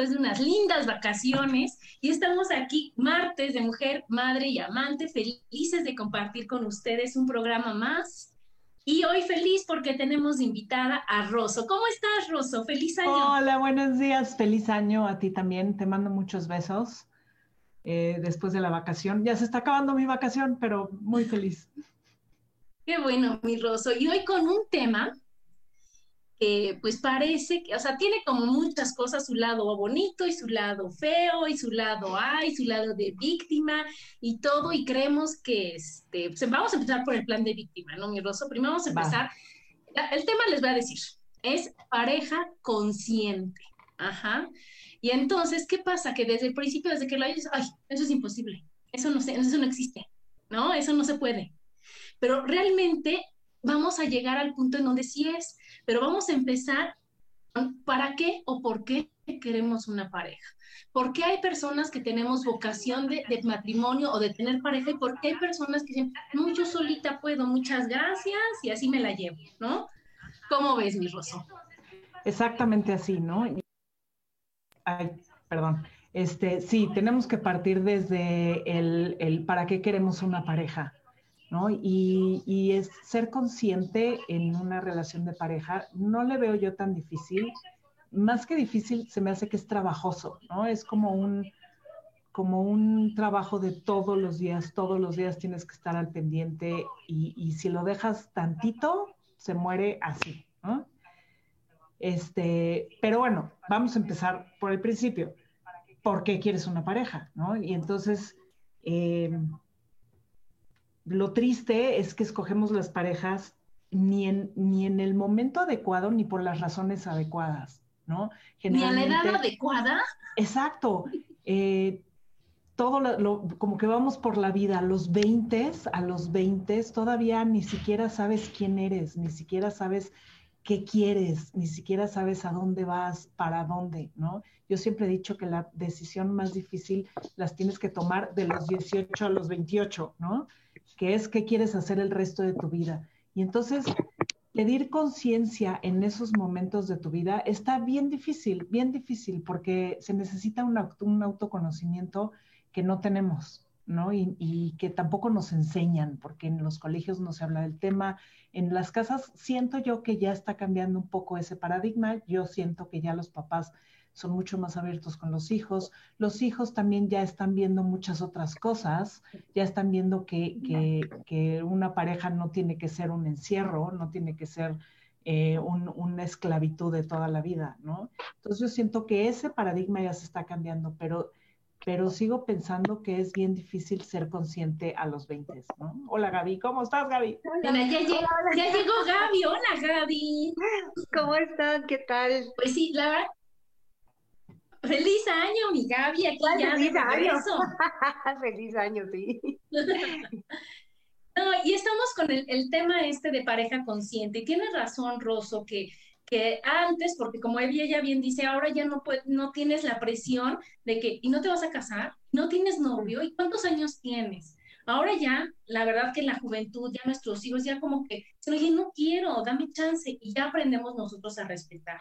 después de unas lindas vacaciones y estamos aquí martes de mujer, madre y amante, felices de compartir con ustedes un programa más. Y hoy feliz porque tenemos invitada a Rosso. ¿Cómo estás, Rosso? Feliz año. Hola, buenos días. Feliz año a ti también. Te mando muchos besos eh, después de la vacación. Ya se está acabando mi vacación, pero muy feliz. Qué bueno, mi Rosso. Y hoy con un tema pues parece que, o sea, tiene como muchas cosas, su lado bonito y su lado feo y su lado ay, su lado de víctima y todo, y creemos que, este, pues vamos a empezar por el plan de víctima, ¿no, mi Rosso? Primero vamos a empezar, el tema les voy a decir, es pareja consciente, ajá, y entonces, ¿qué pasa? Que desde el principio, desde que lo hayas, ay, eso es imposible, eso no, eso no existe, ¿no? Eso no se puede, pero realmente vamos a llegar al punto en donde sí es, pero vamos a empezar, ¿para qué o por qué queremos una pareja? ¿Por qué hay personas que tenemos vocación de, matrimonio o de tener pareja y por qué hay personas que dicen, no, yo solita puedo, muchas gracias y así me la llevo, ¿no? ¿Cómo ves, mi Rosso? Exactamente así, ¿no? Ay, perdón. Este, sí, tenemos que partir desde el, el para qué queremos una pareja. ¿No? Y, es ser consciente en una relación de pareja, no le veo yo tan difícil. Más que difícil, se me hace que es trabajoso, ¿no? Es como un, como un trabajo de todos los días, todos los días tienes que estar al pendiente y, si lo dejas tantito, se muere así. Este, pero bueno, vamos a empezar por el principio. ¿Por qué quieres una pareja? ¿no? Y entonces, eh, lo triste es que escogemos las parejas ni en, ni en el momento adecuado ni por las razones adecuadas, ¿no? ¿Ni a la edad adecuada? Exacto. Eh, todo lo, como que vamos por la vida, a los 20, a los 20 todavía ni siquiera sabes quién eres, ni siquiera sabes qué quieres, ni siquiera sabes a dónde vas, para dónde, ¿no? Yo siempre he dicho que la decisión más difícil las tienes que tomar de los 18 a los 28, ¿no? Que es qué quieres hacer el resto de tu vida. Y entonces, pedir conciencia en esos momentos de tu vida está bien difícil, bien difícil, porque se necesita un, un autoconocimiento que no tenemos, ¿no? Y, que tampoco nos enseñan, porque en los colegios no se habla del tema. En las casas siento yo que ya está cambiando un poco ese paradigma. Yo siento que ya los papás son mucho más abiertos con los hijos. Los hijos también ya están viendo muchas otras cosas, ya están viendo que, que, una pareja no tiene que ser un encierro, no tiene que ser eh, una esclavitud de toda la vida, ¿no? Entonces yo siento que ese paradigma ya se está cambiando, pero pero sigo pensando que es bien difícil ser consciente a los 20, ¿no? Hola Gaby, ¿cómo estás Gaby? ya, llegó Gaby, hola Gaby. ¿Cómo estás? ¿Qué tal? Pues sí, la verdad, feliz año mi Gaby, aquí ya feliz año. feliz año, sí. no, y estamos con el, el, tema este de pareja consciente. Tienes razón, Rosso, que que antes, porque como ella bien dice, ahora ya no, no tienes la presión de que, y no te vas a casar, no tienes novio, ¿y cuántos años tienes? Ahora ya, la verdad que en la juventud, ya nuestros hijos ya como que, oye, no quiero, dame chance, y ya aprendemos nosotros a respetar.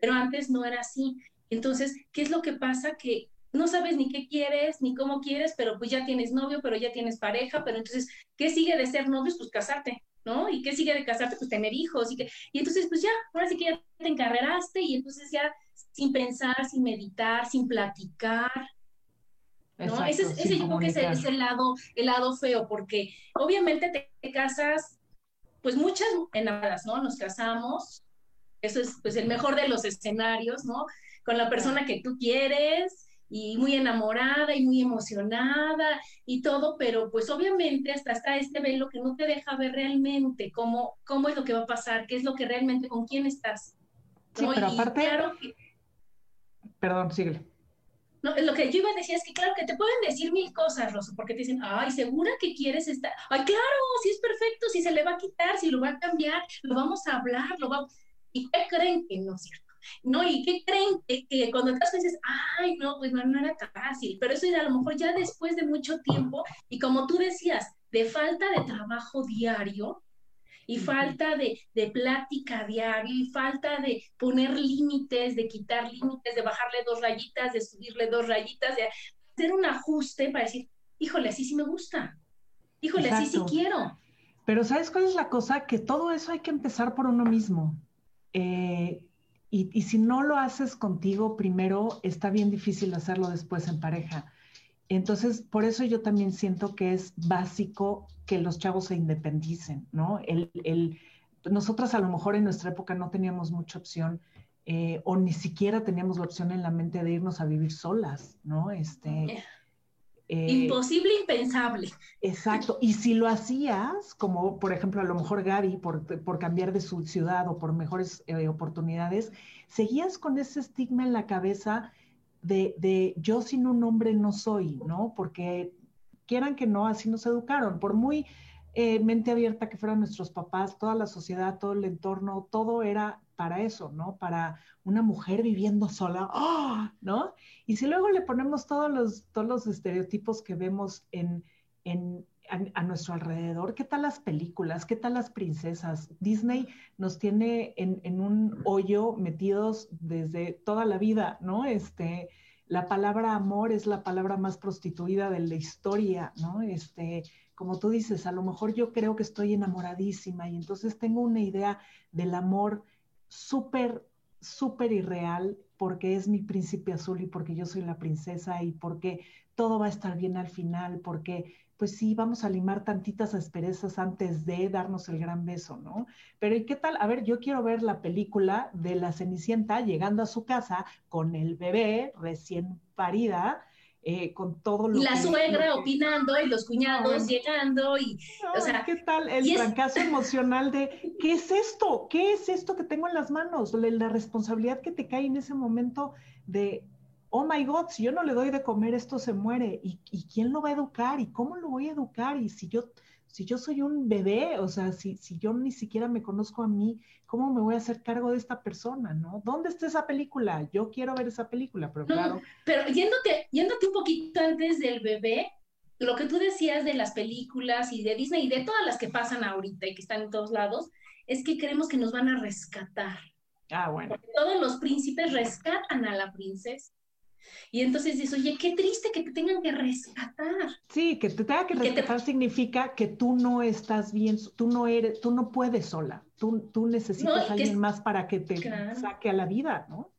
Pero antes no era así. Entonces, ¿qué es lo que pasa? Que no sabes ni qué quieres, ni cómo quieres, pero pues ya tienes novio, pero ya tienes pareja, pero entonces, ¿qué sigue de ser novios? Pues casarte, ¿no? ¿Y qué sigue de casarte? Pues tener hijos. Y, que, y entonces, pues ya, ahora sí que ya te encarreraste y entonces ya sin pensar, sin meditar, sin platicar. ¿no? ese, ese yo creo que es el, lado, el lado feo, porque obviamente te, casas, pues muchas enamoradas, ¿no? Nos casamos, eso es pues el mejor de los escenarios, ¿no? Con la persona que tú quieres, y muy enamorada y muy emocionada y todo, pero pues obviamente hasta está este velo que no te deja ver realmente cómo, cómo es lo que va a pasar, qué es lo que realmente, con quién estás. Sí, pero aparte... Perdón, síguele. No, lo que yo iba a decir es que claro que te pueden decir mil cosas, Rosa, porque te dicen, ay, segura que quieres estar, ay, claro, si es perfecto, si se le va a quitar, si lo va a cambiar, lo vamos a hablar, lo vamos... ¿Y qué creen que no es cierto? ¿No? ¿Y qué creen? Que, cuando estás dices, ay, no, pues no, no era tan fácil, pero eso a lo mejor ya después de mucho tiempo, y como tú decías, de falta de trabajo diario, y falta de, de, plática diario, y falta de poner límites, de quitar límites, de bajarle dos rayitas, de subirle dos rayitas, de hacer un ajuste para decir, híjole, así sí me gusta, híjole, así sí quiero. Pero ¿sabes cuál es la cosa? Que todo eso hay que empezar por uno mismo. Eh, y, si no lo haces contigo primero, está bien difícil hacerlo después en pareja. Entonces, por eso yo también siento que es básico que los chavos se independicen, ¿no? El, el, nosotras a lo mejor en nuestra época no teníamos mucha opción eh, o ni siquiera teníamos la opción en la mente de irnos a vivir solas, ¿no? Este, eh, Imposible, impensable. Exacto. Y si lo hacías, como por ejemplo a lo mejor Gaby, por, por cambiar de su ciudad o por mejores eh, oportunidades, seguías con ese estigma en la cabeza de, de, yo sin un hombre no soy, ¿no? Porque quieran que no, así nos educaron. Por muy eh, mente abierta que fueran nuestros papás, toda la sociedad, todo el entorno, todo era para eso, ¿no? Para una mujer viviendo sola, ¡oh! ¿no? Y si luego le ponemos todos los, todos los estereotipos que vemos en, en a, nuestro alrededor, ¿qué tal las películas? ¿Qué tal las princesas? Disney nos tiene en, en, un hoyo metidos desde toda la vida, ¿no? Este, la palabra amor es la palabra más prostituida de la historia, ¿no? Este, como tú dices, a lo mejor yo creo que estoy enamoradísima y entonces tengo una idea del amor súper, súper irreal porque es mi príncipe azul y porque yo soy la princesa y porque todo va a estar bien al final, porque pues sí, vamos a limar tantitas asperezas antes de darnos el gran beso, ¿no? Pero ¿y qué tal? A ver, yo quiero ver la película de la Cenicienta llegando a su casa con el bebé recién parida eh, con todo lo y la suegra opinando y los cuñados llegando y o sea qué tal el fracaso emocional de qué es esto qué es esto que tengo en las manos la, responsabilidad que te cae en ese momento de oh my god si yo no le doy de comer esto se muere y, y quién lo va a educar y cómo lo voy a educar y si yo si yo soy un bebé, o sea, si, si yo ni siquiera me conozco a mí, ¿cómo me voy a hacer cargo de esta persona, no? ¿Dónde está esa película? Yo quiero ver esa película, pero claro. Pero yéndote, yéndote un poquito antes del bebé, lo que tú decías de las películas y de Disney y de todas las que pasan ahorita y que están en todos lados, es que creemos que nos van a rescatar. Ah, bueno. Porque todos los príncipes rescatan a la princesa. Y entonces dices, oye, qué triste que te tengan que rescatar. Sí, que te tenga que rescatar significa que tú no estás bien, tú no eres, tú no puedes sola, tú, tú necesitas a alguien más para que te saque a la vida, ¿no?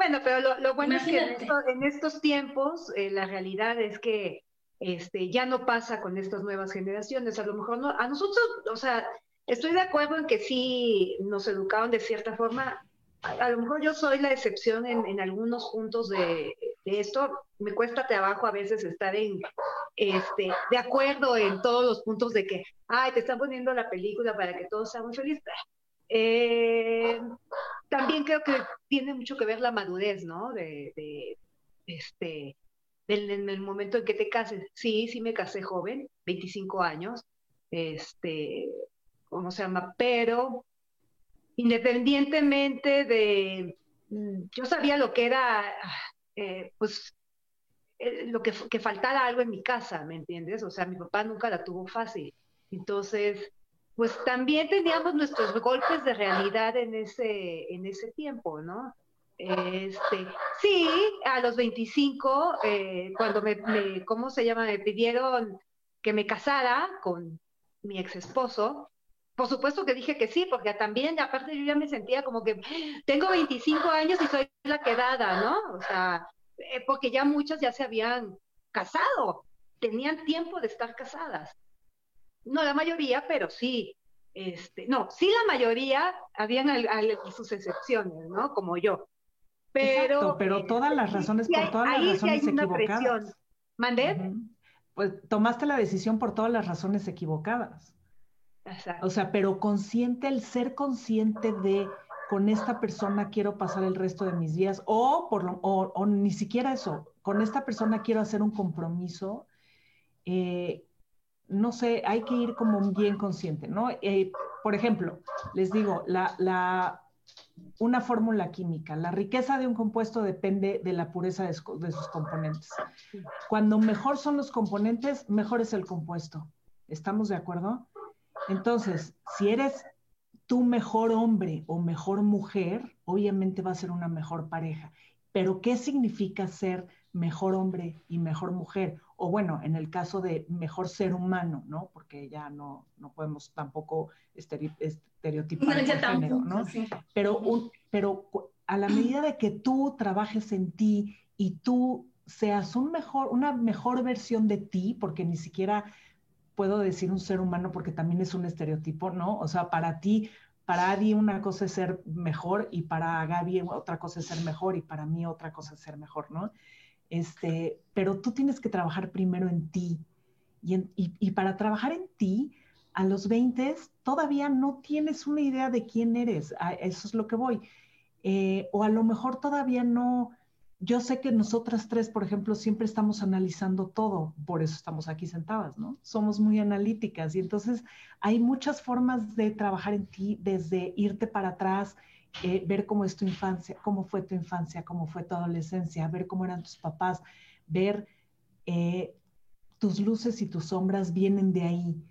Bueno, pero lo, bueno es que en, estos tiempos eh, la realidad es que este, ya no pasa con estas nuevas generaciones. A lo mejor no, a nosotros, o sea, estoy de acuerdo en que sí nos educaron de cierta forma, a, lo mejor yo soy la excepción en, algunos puntos de, esto. Me cuesta trabajo a veces estar en, este, de acuerdo en todos los puntos de que, ay, te están poniendo la película para que todos seamos felices. Eh, también creo que tiene mucho que ver la madurez, ¿no? De, de este, en el momento en que te cases. Sí, sí me casé joven, 25 años, este, ¿cómo se llama? Pero independientemente de, mm, yo sabía lo que era, eh, pues, eh, lo que, que faltara algo en mi casa, ¿me entiendes? O sea, mi papá nunca la tuvo fácil. Entonces, pues también teníamos nuestros golpes de realidad en ese, en ese tiempo, ¿no? Este, sí, a los 25, eh, cuando me, me, ¿cómo se llama? Me pidieron que me casara con mi ex esposo, por supuesto que dije que sí, porque también, aparte yo ya me sentía como que tengo 25 años y soy la quedada, ¿no? O sea, eh, porque ya muchas ya se habían casado, tenían tiempo de estar casadas. No la mayoría, pero sí. Este, no, sí la mayoría, habían sus excepciones, ¿no? Como yo. Pero, pero todas las razones, por todas las razones equivocadas. ¿Mandé? Pues tomaste la decisión por todas las razones equivocadas. O sea, pero consciente, el ser consciente de con esta persona quiero pasar el resto de mis días, o, por o, ni siquiera eso, con esta persona quiero hacer un compromiso, eh, no sé, hay que ir como bien consciente, ¿no? Eh, por ejemplo, les digo, la, la, una fórmula química, la riqueza de un compuesto depende de la pureza de, de sus componentes. Cuando mejor son los componentes, mejor es el compuesto. ¿Estamos de acuerdo? Entonces, si eres tu mejor hombre o mejor mujer, obviamente va a ser una mejor pareja. Pero, ¿qué significa ser mejor hombre y mejor mujer? O bueno, en el caso de mejor ser humano, ¿no? Porque ya no, no podemos tampoco estereotipar el género, ¿no? Pero, un, pero a la medida de que tú trabajes en ti y tú seas un mejor, una mejor versión de ti, porque ni siquiera puedo decir un ser humano porque también es un estereotipo, ¿no? O sea, para ti, para Adi una cosa es ser mejor y para Gaby otra cosa es ser mejor y para mí otra cosa es ser mejor, ¿no? Este, pero tú tienes que trabajar primero en ti. Y, y, para trabajar en ti, a los 20 todavía no tienes una idea de quién eres. Eso es lo que voy. Eh, o a lo mejor todavía no, yo sé que nosotras tres, por ejemplo, siempre estamos analizando todo, por eso estamos aquí sentadas, ¿no? Somos muy analíticas y entonces hay muchas formas de trabajar en ti, desde irte para atrás, eh, ver cómo es tu infancia, cómo fue tu infancia, cómo fue tu adolescencia, ver cómo eran tus papás, ver eh, tus luces y tus sombras vienen de ahí,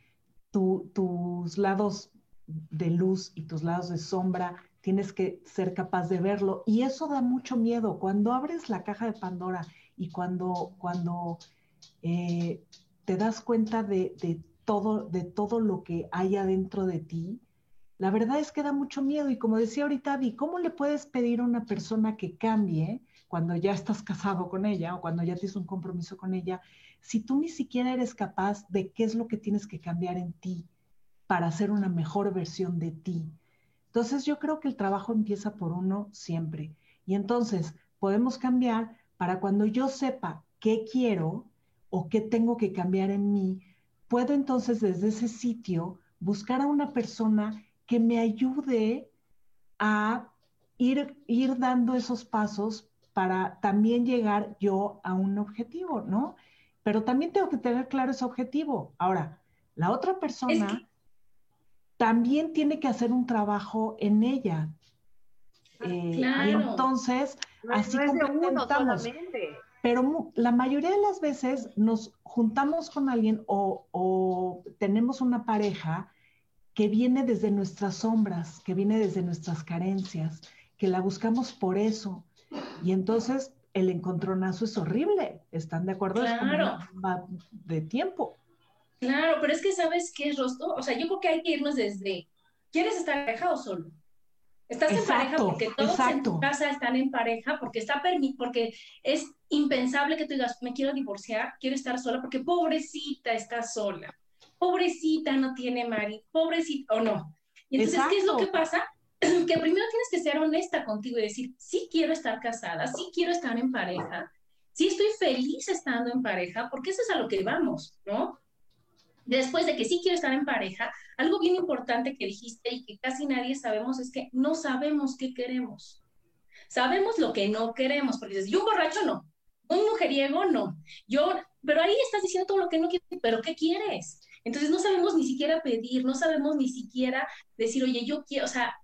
tus lados de luz y tus lados de sombra tienes que ser capaz de verlo. Y eso da mucho miedo. Cuando abres la caja de Pandora y cuando, cuando eh, te das cuenta de, todo, de todo lo que hay adentro de ti, la verdad es que da mucho miedo. Y como decía ahorita Di, ¿cómo le puedes pedir a una persona que cambie cuando ya estás casado con ella o cuando ya tienes un compromiso con ella, si tú ni siquiera eres capaz de qué es lo que tienes que cambiar en ti para ser una mejor versión de ti? Entonces yo creo que el trabajo empieza por uno siempre. Y entonces podemos cambiar para cuando yo sepa qué quiero o qué tengo que cambiar en mí, puedo entonces desde ese sitio buscar a una persona que me ayude a ir, ir dando esos pasos para también llegar yo a un objetivo, ¿no? Pero también tengo que tener claro ese objetivo. Ahora, la otra persona también tiene que hacer un trabajo en ella. Ah, eh, y entonces, así como Pero la mayoría de las veces nos juntamos con alguien o, tenemos una pareja que viene desde nuestras sombras, que viene desde nuestras carencias, que la buscamos por eso. Y entonces el encontronazo es horrible. ¿Están de acuerdo? Es como una de tiempo. Claro, pero es que sabes qué es rostro, o sea, yo creo que hay que irnos desde, ¿quieres estar en pareja o solo? Estás en pareja porque todos en tu casa están en pareja, porque está porque es impensable que tú digas, me quiero divorciar, quiero estar sola, porque pobrecita está sola, pobrecita no tiene marido, pobrecita o no. Y entonces, ¿qué es lo que pasa? que primero tienes que ser honesta contigo y decir, sí quiero estar casada, sí quiero estar en pareja, sí estoy feliz estando en pareja, porque eso es a lo que vamos, ¿no? Después de que sí quiero estar en pareja, algo bien importante que dijiste y que casi nadie sabemos es que no sabemos qué queremos. Sabemos lo que no queremos, porque dices, yo un borracho no, un mujeriego no, yo, pero ahí estás diciendo todo lo que no quieres, pero ¿qué quieres? Entonces no sabemos ni siquiera pedir, no sabemos ni siquiera decir, oye, yo quiero, o sea,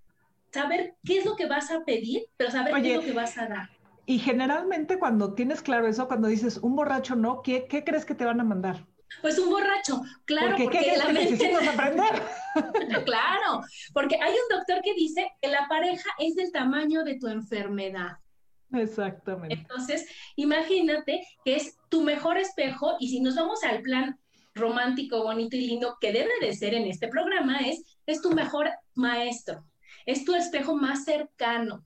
saber qué es lo que vas a pedir, pero saber qué es lo que vas a dar. Y generalmente cuando tienes claro eso, cuando dices un borracho no, ¿qué, qué crees que te van a mandar? Pues un borracho, claro, porque, ¿qué la mente... aprender? claro, porque hay un doctor que dice que la pareja es del tamaño de tu enfermedad. Exactamente. Entonces, imagínate que es tu mejor espejo y si nos vamos al plan romántico, bonito y lindo que debe de ser en este programa es, es tu mejor maestro, es tu espejo más cercano.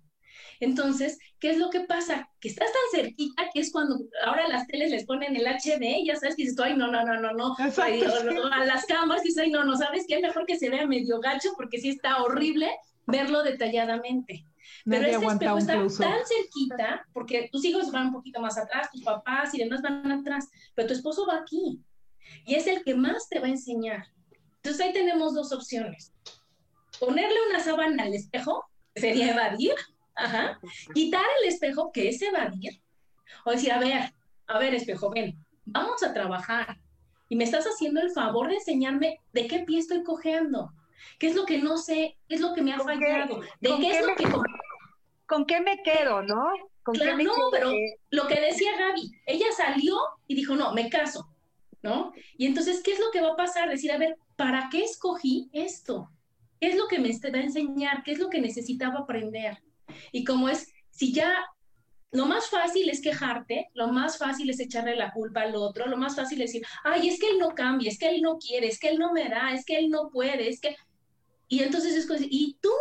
Entonces, ¿qué es lo que pasa? Que estás tan cerquita que es cuando ahora las teles les ponen el HD, ya sabes que dices, ay, no, no, no, no, no, a las cámaras dices, ay, no, no, ¿sabes qué? Es mejor que se vea medio gacho porque sí está horrible verlo detalladamente. Pero este espejo está tan cerquita, porque tus hijos van un poquito más atrás, tus papás y demás van atrás, pero tu esposo va aquí y es el que más te va a enseñar. Entonces ahí tenemos dos opciones. Ponerle una sábana al espejo, que sería evadir, ajá, quitar el espejo, que es evadir, o decir, a ver, a ver, espejo, ven, vamos a trabajar. Y me estás haciendo el favor de enseñarme de qué pie estoy cojeando, qué es lo que no sé, qué es lo que me ha fallado, de qué, es lo que... ¿Con qué me quedo, no? claro, no, pero lo que decía Gaby, ella salió y dijo, no, me caso. ¿no? Y entonces, ¿qué es lo que va a pasar? Decir, a ver, ¿para qué escogí esto? ¿Qué es lo que me va a enseñar? ¿Qué es lo que necesitaba aprender? Y como es, si ya lo más fácil es quejarte, lo más fácil es echarle la culpa al otro, lo más fácil es decir, ay, es que él no cambia, es que él no quiere, es que él no me da, es que él no puede, es que... Y entonces es como, ¿y tú?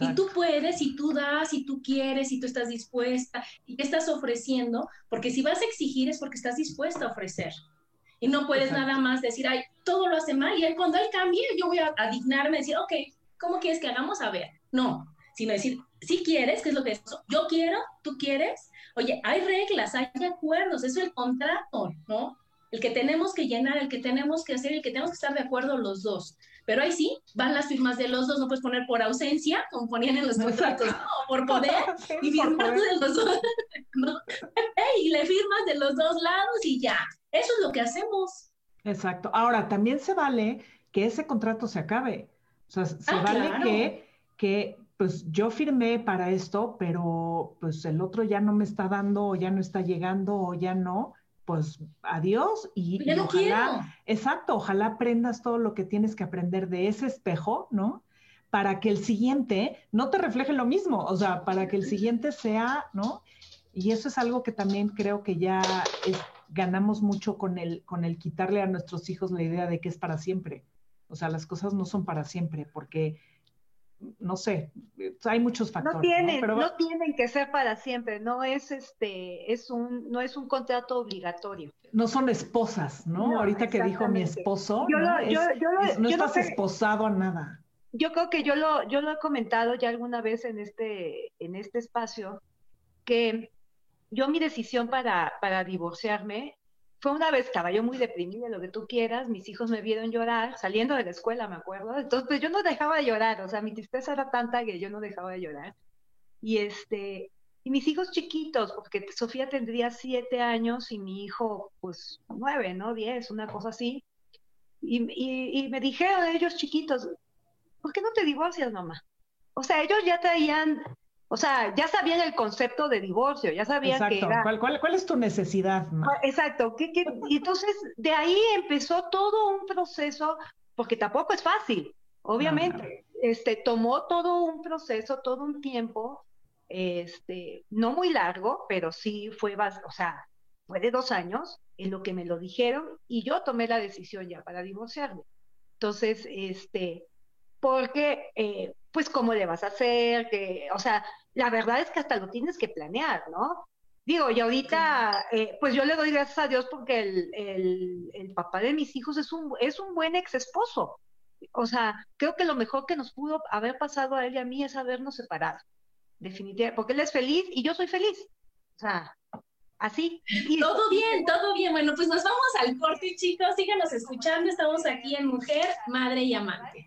Y tú puedes, y tú das, y tú quieres, y tú estás dispuesta, y estás ofreciendo, porque si vas a exigir es porque estás dispuesta a ofrecer. Y no puedes nada más decir, ay, todo lo hace mal. Y cuando él cambie, yo voy a, dignarme, decir, ok, ¿cómo quieres que hagamos? A ver, no, sino decir, si quieres, ¿qué es lo que es? Yo quiero, tú quieres. Oye, hay reglas, hay acuerdos, eso es el contrato, ¿no? El que tenemos que llenar, el que tenemos que hacer, el que tenemos que estar de acuerdo los dos. Pero ahí sí, van las firmas de los dos, no puedes poner por ausencia, como ponían en los contratos, no, por poder, y firmas de los dos, ¿no? y le firmas de los dos lados y ya. Eso es lo que hacemos. Exacto. Ahora, también se vale que ese contrato se acabe. O sea, se ah, vale que, que, pues yo firmé para esto, pero pues el otro ya no me está dando o ya no está llegando o ya no, pues adiós y, ya no ojalá, exacto, ojalá aprendas todo lo que tienes que aprender de ese espejo, ¿no? Para que el siguiente no te refleje lo mismo, o sea, para que el siguiente sea, ¿no? Y eso es algo que también creo que ya es, ganamos mucho con el, con el quitarle a nuestros hijos la idea de que es para siempre. O sea, las cosas no son para siempre, porque, no sé, hay muchos factores. No tienen, ¿no? tienen que ser para siempre, no es este, es un, no es un contrato obligatorio. No son esposas, ¿no? Ahorita que dijo mi esposo, no, estás esposado a nada. Yo creo que yo lo, yo lo he comentado ya alguna vez en este, en este espacio, que yo mi decisión para, para divorciarme fue una vez, estaba yo muy deprimida, lo que tú quieras, mis hijos me vieron llorar, saliendo de la escuela, me acuerdo, entonces yo no dejaba de llorar, o sea, mi tristeza era tanta que yo no dejaba de llorar. Y este, y mis hijos chiquitos, porque Sofía tendría siete años y mi hijo, pues, nueve, ¿no? Diez, una cosa así. Y, y, y me dijeron ellos chiquitos, ¿por qué no te divorcias, mamá? O sea, ellos ya traían o sea, ya sabían el concepto de divorcio, ya sabían que era... ¿Cuál, cuál, es tu necesidad? Exacto. Y entonces, de ahí empezó todo un proceso, porque tampoco es fácil, obviamente. Este, tomó todo un proceso, todo un tiempo, este, no muy largo, pero sí fue, o sea, fue de dos años en lo que me lo dijeron y yo tomé la decisión ya para divorciarme. Entonces, este, porque eh, pues cómo le vas a hacer, que, o sea, la verdad es que hasta lo tienes que planear, ¿no? Digo, y ahorita, eh, pues yo le doy gracias a Dios porque el, el, papá de mis hijos es un, es un buen ex esposo. O sea, creo que lo mejor que nos pudo haber pasado a él y a mí es habernos separado. Definitivamente, porque él es feliz y yo soy feliz. O sea, así. todo bien, todo bien. Bueno, pues nos vamos al corte, chicos. Síganos escuchando. Estamos aquí en Mujer, Madre y Amante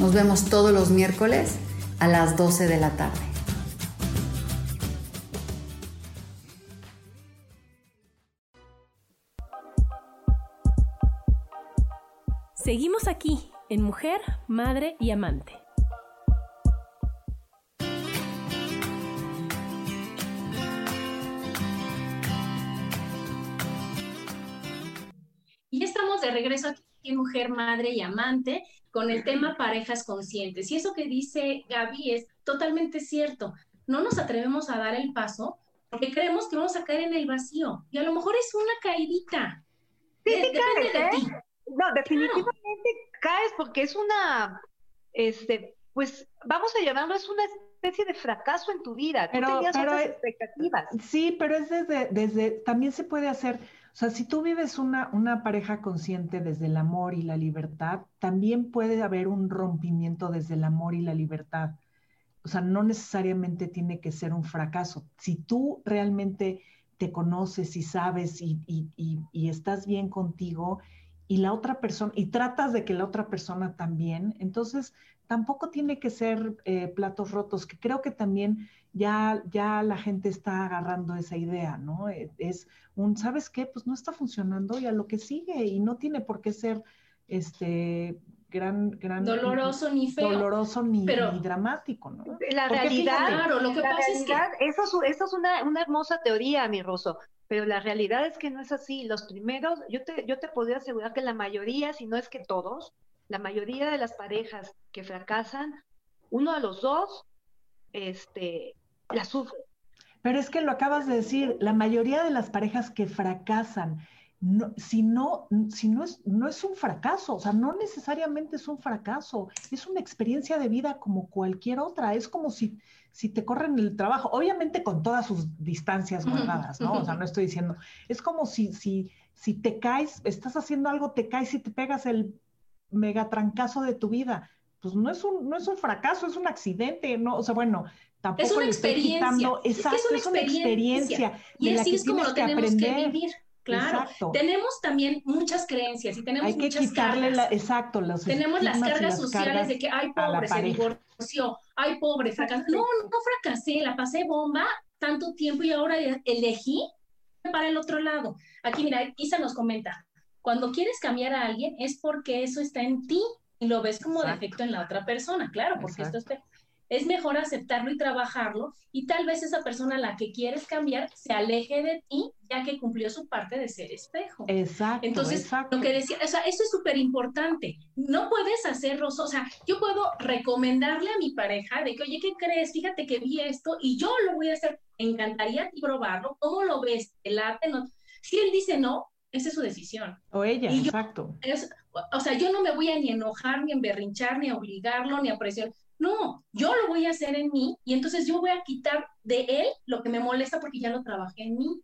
Nos vemos todos los miércoles a las 12 de la tarde. Seguimos aquí en Mujer, Madre y Amante. Y estamos de regreso aquí en Mujer, Madre y Amante con el tema parejas conscientes. Y eso que dice Gaby es totalmente cierto. No nos atrevemos a dar el paso porque creemos que vamos a caer en el vacío. Y a lo mejor es una caidita. Sí, sí caes, ¿eh? No, definitivamente caes porque es una, este, pues vamos a llamarlo, es una especie de fracaso en tu vida. Tú tenías otras expectativas. Sí, pero es desde, desde, también se puede hacer o sea, si tú vives una, una pareja consciente desde el amor y la libertad, también puede haber un rompimiento desde el amor y la libertad. O sea, no necesariamente tiene que ser un fracaso. Si tú realmente te conoces y sabes y, y, estás bien contigo y la otra persona, y tratas de que la otra persona también, entonces tampoco tiene que ser eh, platos rotos, que creo que también ya, ya la gente está agarrando esa idea, ¿no? Eh, es un, ¿sabes qué? Pues no está funcionando y a lo que sigue y no tiene por qué ser este gran, gran doloroso ni feo, doloroso ni, dramático, ¿no? La realidad, claro, lo que pasa es que eso, eso es una, una, hermosa teoría, mi Rosso, pero la realidad es que no es así. Los primeros, yo te, yo te podría asegurar que la mayoría, si no es que todos, la mayoría de las parejas que fracasan, uno de los dos, este, la sufre. Pero es que lo acabas de decir, la mayoría de las parejas que fracasan, no, si, no, si no, es, no es un fracaso, o sea, no necesariamente es un fracaso, es una experiencia de vida como cualquier otra, es como si, si te corren el trabajo, obviamente con todas sus distancias guardadas, ¿no? O sea, no estoy diciendo, es como si, si, si te caes, estás haciendo algo, te caes y te pegas el megatrancazo de tu vida, pues no es un, no es un fracaso, es un accidente, ¿no? O sea, bueno, tampoco es una experiencia. exacto, es, una experiencia. y así es como lo tenemos que, vivir. Claro, tenemos también muchas creencias y tenemos Hay que muchas quitarle La, exacto, tenemos las cargas sociales de que, ay, pobre, se divorció, ay, pobre, fracasó. No, no fracasé, la pasé bomba tanto tiempo y ahora elegí para el otro lado. Aquí, mira, Isa nos comenta, cuando quieres cambiar a alguien es porque eso está en ti y lo ves como defecto en la otra persona, claro, porque esto es es mejor aceptarlo y trabajarlo y tal vez esa persona a la que quieres cambiar se aleje de ti ya que cumplió su parte de ser espejo. Exacto. Entonces, lo que decía, o sea, eso es súper importante. No puedes hacerlo, o sea, yo puedo recomendarle a mi pareja de que, oye, ¿qué crees? Fíjate que vi esto y yo lo voy a hacer. encantaría probarlo. ¿Cómo lo ves? ¿El arte? No. Si él dice no, esa es su decisión. O ella, exacto. o sea, yo no me voy a ni enojar, ni emberrinchar, ni a obligarlo, ni a presionar No, yo lo voy a hacer en mí y entonces yo voy a quitar de él lo que me molesta porque ya lo trabajé en mí.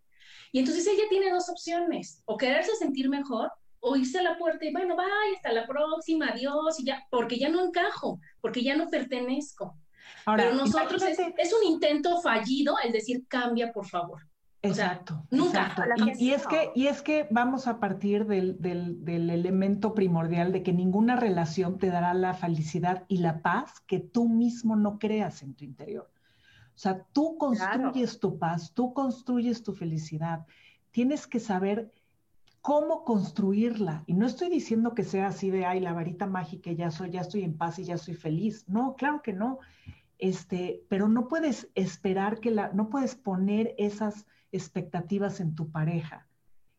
Y entonces ella tiene dos opciones, o quererse sentir mejor o irse a la puerta y bueno, vaya, hasta la próxima, adiós, y ya, porque ya no encajo, porque ya no pertenezco. Pero nosotros es, es, un intento fallido el decir cambia, por favor. Exacto. nunca. Y, es que, y es que vamos a partir del, del, elemento primordial de que ninguna relación te dará la felicidad y la paz que tú mismo no creas en tu interior. O sea, tú construyes tu paz, tú construyes tu felicidad. Tienes que saber cómo construirla. Y no estoy diciendo que sea así de, ay, la varita mágica, ya soy, ya estoy en paz y ya soy feliz. No, claro que no. Este, pero no puedes esperar que la, no puedes poner esas expectativas en tu pareja.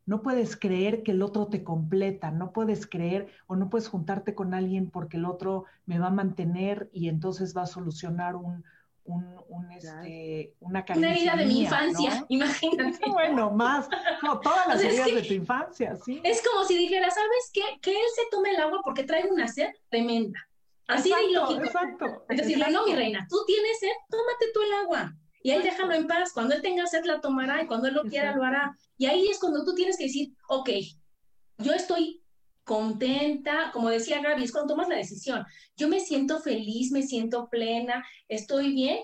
No puedes creer que el otro te completa, no puedes creer o no puedes juntarte con alguien porque el otro me va a mantener y entonces va a solucionar un, un, este, una Una herida de mi infancia, imagínate. Bueno, más, todas las heridas de tu infancia, sí. Es como si dijera, ¿sabes qué? Que él se tome el agua porque trae una sed tremenda. Así de ilógico. Exacto. Decirle, no, mi reina, tú tienes sed, tómate tú el agua. Y ahí déjalo en paz. Cuando él tenga sed, la tomará y cuando él lo quiera, lo hará. Y ahí es cuando tú tienes que decir, ok, yo estoy contenta, como decía Gaby, es cuando tomas la decisión. Yo me siento feliz, me siento plena, estoy bien,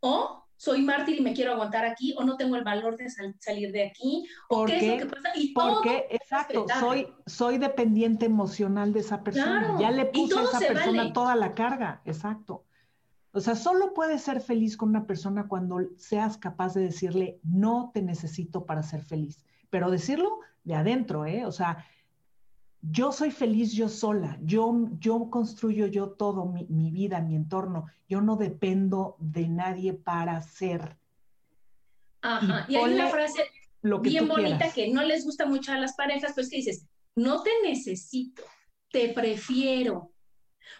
o soy mártir y me quiero aguantar aquí, o no tengo el valor de salir de aquí, o qué, es lo que pasa. Y porque, exacto, soy, soy dependiente emocional de esa persona. ya le puse a esa persona toda la carga, exacto. O sea, solo puedes ser feliz con una persona cuando seas capaz de decirle, no te necesito para ser feliz. Pero decirlo de adentro, ¿eh? O sea, yo soy feliz yo sola, yo, yo construyo yo todo, mi, mi vida, mi entorno. Yo no dependo de nadie para ser. Ajá, y, hay una frase bien bonita que no les gusta mucho a las parejas, pues que dices, no te necesito, te prefiero.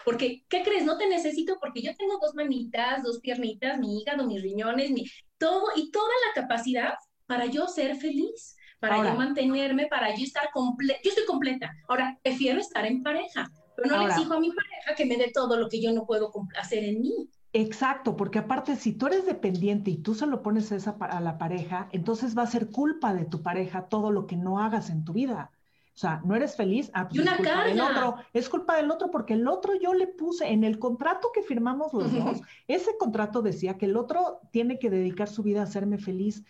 Porque, ¿qué crees? No te necesito porque yo tengo dos manitas, dos piernitas, mi hígado, mis riñones, mi todo y toda la capacidad para yo ser feliz, para yo mantenerme, para yo estar completa. Yo estoy completa. Ahora, prefiero estar en pareja, pero no le exijo a mi pareja que me dé todo lo que yo no puedo hacer en mí. Exacto, porque aparte si tú eres dependiente y tú se lo pones a, esa, a la pareja, entonces va a ser culpa de tu pareja todo lo que no hagas en tu vida. O sea, no eres feliz, ah, pues y una es culpa del otro, es culpa del otro porque el otro yo le puse en el contrato que firmamos los dos, ese contrato decía que el otro tiene que dedicar su vida a hacerme feliz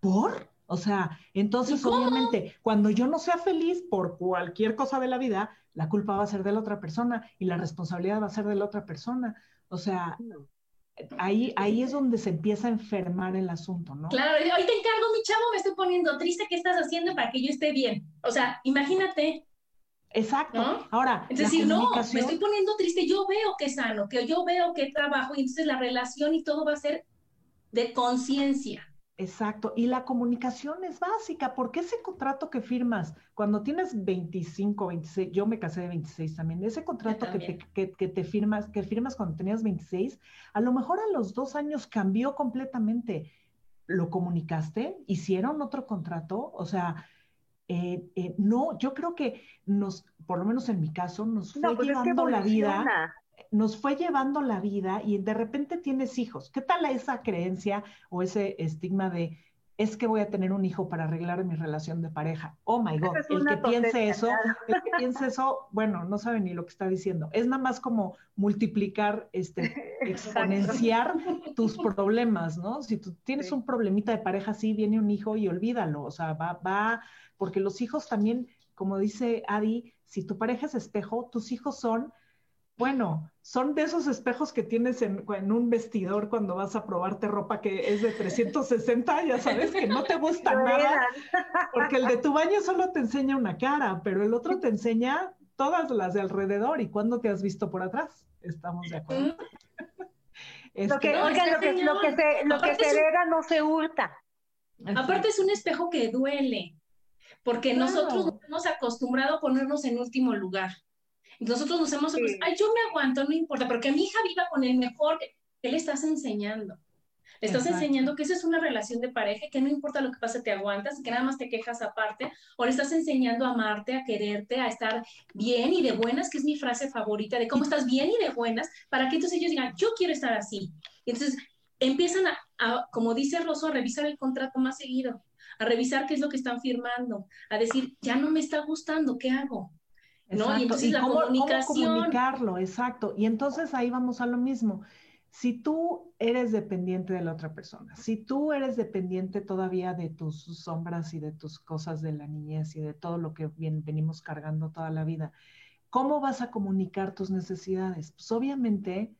por, o sea, entonces obviamente cuando yo no sea feliz por cualquier cosa de la vida, la culpa va a ser de la otra persona y la responsabilidad va a ser de la otra persona. O sea, ahí, ahí es donde se empieza a enfermar el asunto, ¿no? Claro, hoy te encargo, mi chavo, me estoy poniendo triste, ¿qué estás haciendo para que yo esté bien? O sea, imagínate. Exacto. Ahora, es decir, no, me estoy poniendo triste, yo veo que sano, que yo veo que trabajo, y entonces la relación y todo va a ser de conciencia. Exacto, y la comunicación es básica, porque ese contrato que firmas cuando tienes 25, 26, yo me casé de 26 también, ese contrato que te, que, que te, firmas, que firmas cuando tenías 26, a lo mejor a los dos años cambió completamente. ¿Lo comunicaste? ¿Hicieron otro contrato? O sea, eh, eh, no, yo creo que nos, por lo menos en mi caso, nos fue pues llevando la vida nos fue llevando la vida y de repente tienes hijos. ¿Qué tal esa creencia o ese estigma de es que voy a tener un hijo para arreglar mi relación de pareja? Oh my God, el que piense eso, el que piense eso, bueno, no sabe ni lo que está diciendo. Es nada más como multiplicar, este, exponenciar tus problemas, ¿no? Si tú tienes un problemita de pareja, sí, viene un hijo y olvídalo. O sea, va, va, porque los hijos también, como dice Adi, si tu pareja es espejo, tus hijos son bueno, son de esos espejos que tienes en, un vestidor cuando vas a probarte ropa que es de 360, ya sabes que no te gusta nada, porque el de tu baño solo te enseña una cara, pero el otro te enseña todas las de alrededor. ¿Y cuándo te has visto por atrás? Estamos de acuerdo. lo que, lo que, lo que se, lo que se hereda no se hurta. Aparte es un espejo que duele, porque nosotros nos hemos acostumbrado a ponernos en último lugar. Nosotros nos hemos, ay, yo me aguanto, no importa, pero que mi hija viva con el mejor, ¿qué le estás enseñando? Le estás enseñando que esa es una relación de pareja, que no importa lo que pase, te aguantas, que nada más te quejas aparte, o le estás enseñando a amarte, a quererte, a estar bien y de buenas, que es mi frase favorita, de cómo estás bien y de buenas, para que entonces ellos digan, yo quiero estar así. entonces empiezan a, como dice Rosso, a revisar el contrato más seguido, a revisar qué es lo que están firmando, a decir, ya no me está gustando, ¿qué hago? ¿No? Y entonces la comunicación. ¿cómo comunicarlo? Exacto. Y entonces ahí vamos a lo mismo. Si tú eres dependiente de la otra persona, si tú eres dependiente todavía de tus sombras y de tus cosas de la niñez y de todo lo que venimos cargando toda la vida, ¿cómo vas a comunicar tus necesidades? Pues obviamente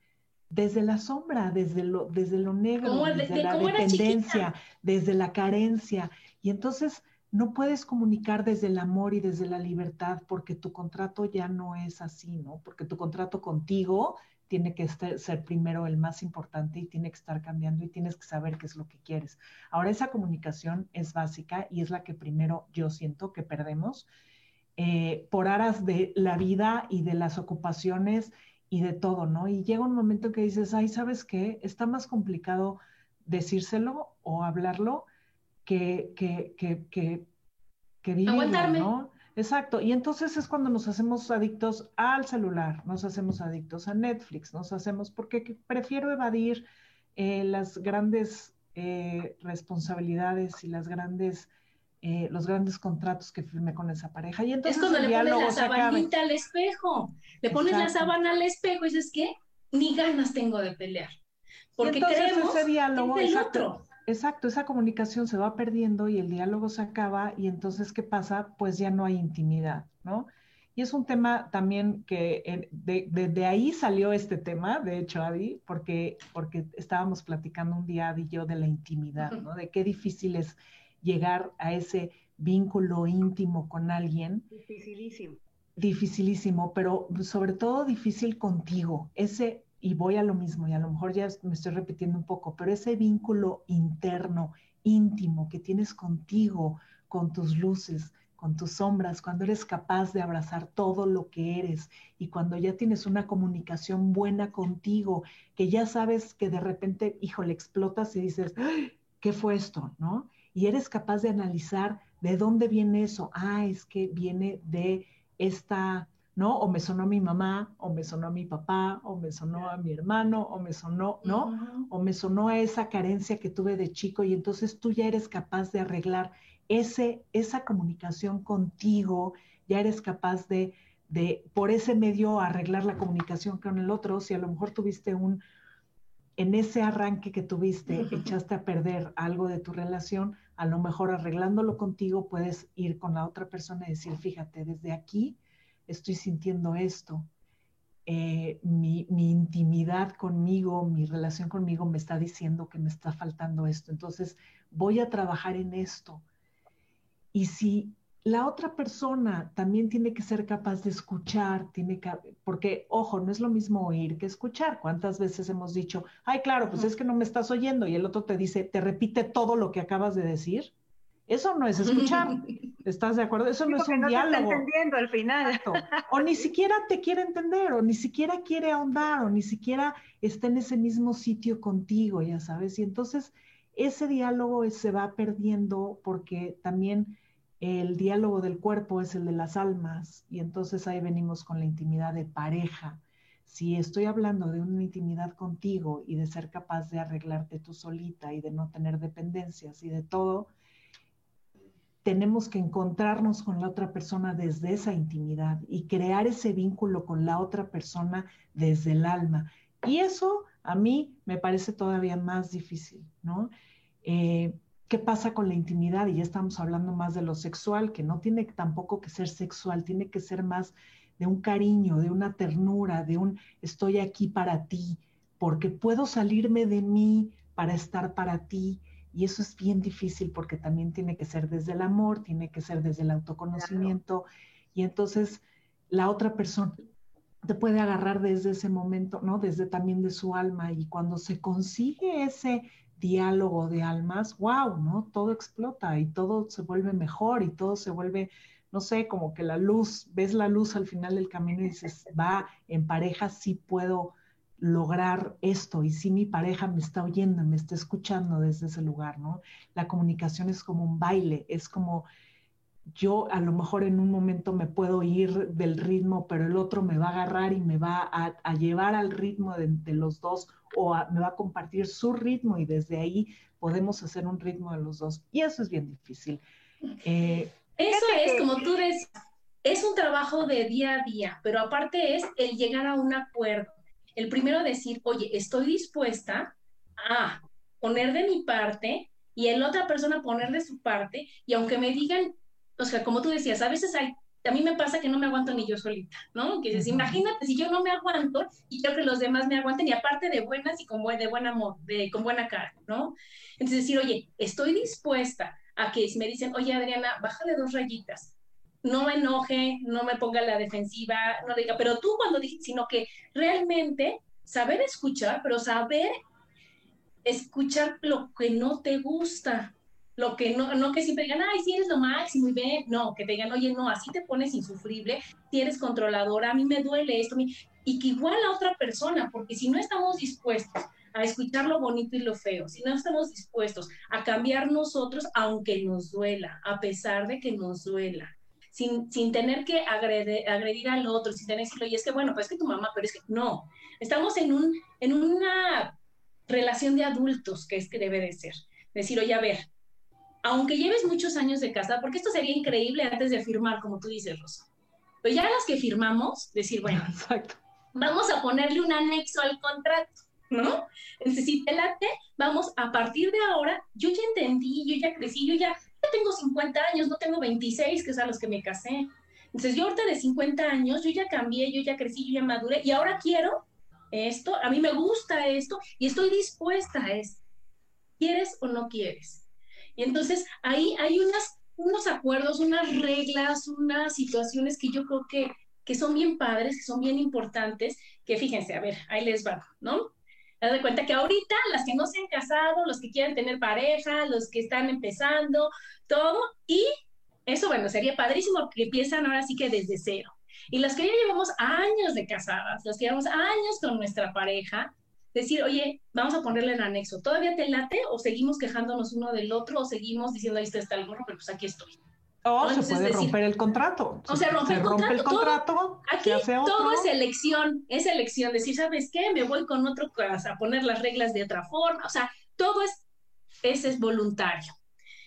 desde la sombra, desde lo, desde lo negro, desde la dependencia, desde la carencia. Y entonces no puedes comunicar desde el amor y desde la libertad porque tu contrato ya no es así, ¿no? Porque tu contrato contigo tiene que ser primero el más importante y tiene que estar cambiando y tienes que saber qué es lo que quieres. Ahora esa comunicación es básica y es la que primero yo siento que perdemos eh, por aras de la vida y de las ocupaciones y de todo, ¿no? Y llega un momento que dices, ay, ¿sabes qué? Está más complicado decírselo o hablarlo que, que, que, que, que vivirlo, ¿no? Exacto, y entonces es cuando nos hacemos adictos al celular, nos hacemos adictos a Netflix, nos hacemos, porque prefiero evadir eh, las grandes eh, responsabilidades y las grandes, eh, los grandes contratos que firmé con esa pareja. Y entonces es cuando le pones la sabanita al espejo, le pones la sábana al espejo y dices, ¿qué? Ni ganas tengo de pelear. Porque entonces ese diálogo, es otro. Exacto, esa comunicación se va perdiendo y el diálogo se acaba y entonces, ¿qué pasa? Pues ya no hay intimidad, ¿no? Y es un tema también que de, ahí salió este tema, de hecho, Adi, porque, porque estábamos platicando un día, Adi y yo, de la intimidad, ¿no? De qué difícil es llegar a ese vínculo íntimo con alguien. Dificilísimo. Dificilísimo, pero sobre todo difícil contigo, ese y voy a lo mismo, y a lo mejor ya me estoy repitiendo un poco, pero ese vínculo interno, íntimo que tienes contigo, con tus luces, con tus sombras, cuando eres capaz de abrazar todo lo que eres y cuando ya tienes una comunicación buena contigo, que ya sabes que de repente, híjole, explotas y dices, ¿qué fue esto? ¿No? Y eres capaz de analizar de dónde viene eso. Ah, es que viene de esta ¿no? O me sonó a mi mamá, o me sonó a mi papá, o me sonó a mi hermano, o me sonó, ¿no? O me sonó a esa carencia que tuve de chico y entonces tú ya eres capaz de arreglar ese, esa comunicación contigo, ya eres capaz de, de, por ese medio, arreglar la comunicación con el otro. Si a lo mejor tuviste un, en ese arranque que tuviste, echaste a perder algo de tu relación, a lo mejor arreglándolo contigo puedes ir con la otra persona y decir, fíjate, desde aquí estoy sintiendo esto. Eh, mi, intimidad conmigo, mi relación conmigo me está diciendo que me está faltando esto. Entonces, voy a trabajar en esto. Y si la otra persona también tiene que ser capaz de escuchar, tiene que, porque, ojo, no es lo mismo oír que escuchar. ¿Cuántas veces hemos dicho, ay, claro, pues es que no me estás oyendo? Y el otro te dice, te repite todo lo que acabas de decir. Eso no es escuchar. ¿Estás de acuerdo? Eso no es un no diálogo. Te está entendiendo al final. O ni siquiera te quiere entender, o ni siquiera quiere ahondar, o ni siquiera está en ese mismo sitio contigo, ya sabes. Y entonces ese diálogo se va perdiendo porque también el diálogo del cuerpo es el de las almas. Y entonces ahí venimos con la intimidad de pareja. Si estoy hablando de una intimidad contigo y de ser capaz de arreglarte tú solita y de no tener dependencias y de todo, tenemos que encontrarnos con la otra persona desde esa intimidad y crear ese vínculo con la otra persona desde el alma. Y eso a mí me parece todavía más difícil, ¿no? Eh, ¿Qué pasa con la intimidad? Y ya estamos hablando más de lo sexual, que no tiene tampoco que ser sexual, tiene que ser más de un cariño, de una ternura, de un estoy aquí para ti, porque puedo salirme de mí para estar para ti y eso es bien difícil porque también tiene que ser desde el amor, tiene que ser desde el autoconocimiento. Y entonces la otra persona te puede agarrar desde ese momento, ¿no? Desde también de su alma. Y cuando se consigue ese diálogo de almas, wow, ¿no? Todo explota y todo se vuelve mejor y todo se vuelve, no sé, como que la luz, ves la luz al final del camino y dices, va, en pareja sí puedo lograr esto y si mi pareja me está oyendo, me está escuchando desde ese lugar, ¿no? La comunicación es como un baile, es como yo a lo mejor en un momento me puedo ir del ritmo, pero el otro me va a agarrar y me va a, llevar al ritmo de, los dos o me va a compartir su ritmo y desde ahí podemos hacer un ritmo de los dos. Y eso es bien difícil. Eh, eso es, como tú decías, es un trabajo de día a día, pero aparte es el llegar a un acuerdo. El primero decir, oye, estoy dispuesta a poner de mi parte y el otra persona poner de su parte y aunque me digan, o sea, como tú decías, a veces hay, a mí me pasa que no me aguanto ni yo solita, ¿no? Que dices, imagínate si yo no me aguanto y quiero que los demás me aguanten y aparte de buenas y con, de buen amor, de, con buena cara, ¿no? Entonces decir, oye, estoy dispuesta a que si me dicen, oye Adriana, bájale dos rayitas, no me enoje, no me ponga la defensiva, no diga, pero tú cuando dices, sino que realmente saber escuchar, pero saber escuchar lo que no te gusta, lo que no, no que siempre digan, ay, sí eres lo máximo y ve, no, que te digan, oye, no, así te pones insufrible, si eres controladora, a mí me duele esto, y que igual a otra persona, porque si no estamos dispuestos a escuchar lo bonito y lo feo, si no estamos dispuestos a cambiar nosotros, aunque nos duela, a pesar de que nos duela, sin, sin tener que agredir, agredir, al otro, sin tener que decirlo, y es que bueno, pues es que tu mamá, pero es que no, estamos en, un, en una relación de adultos que es que debe de ser. Decir, oye, a ver, aunque lleves muchos años de casa, porque esto sería increíble antes de firmar, como tú dices, Rosa, pero ya las que firmamos, decir, bueno, vamos a ponerle un anexo al contrato, ¿no? Entonces, si te late, vamos, a partir de ahora, yo ya entendí, yo ya crecí, yo ya tengo 50 años, no tengo 26, que es a los que me casé. Entonces, yo ahorita de 50 años, yo ya cambié, yo ya crecí, yo ya maduré, y ahora quiero esto, a mí me gusta esto, y estoy dispuesta a esto. ¿Quieres o no quieres? Y entonces ahí hay unas, unos acuerdos, unas reglas, unas situaciones que yo creo que, que son bien padres, que son bien importantes, que fíjense, a ver, ahí les va, ¿no? Haz cuenta que ahorita las que no se han casado, los que quieren tener pareja, los que están empezando, todo, y eso, bueno, sería padrísimo que empiezan ahora sí que desde cero. Y las que ya llevamos años de casadas, las que llevamos años con nuestra pareja, decir, oye, vamos a ponerle en anexo, ¿todavía te late o seguimos quejándonos uno del otro o seguimos diciendo, ahí está, el gorro, pero pues aquí estoy? O se puede romper el contrato. O sea, rompe, el, rompe el contrato. aquí todo es elección, es elección. Decir, ¿sabes qué? Me voy con otro a poner las reglas de otra forma. O sea, todo es, ese es voluntario.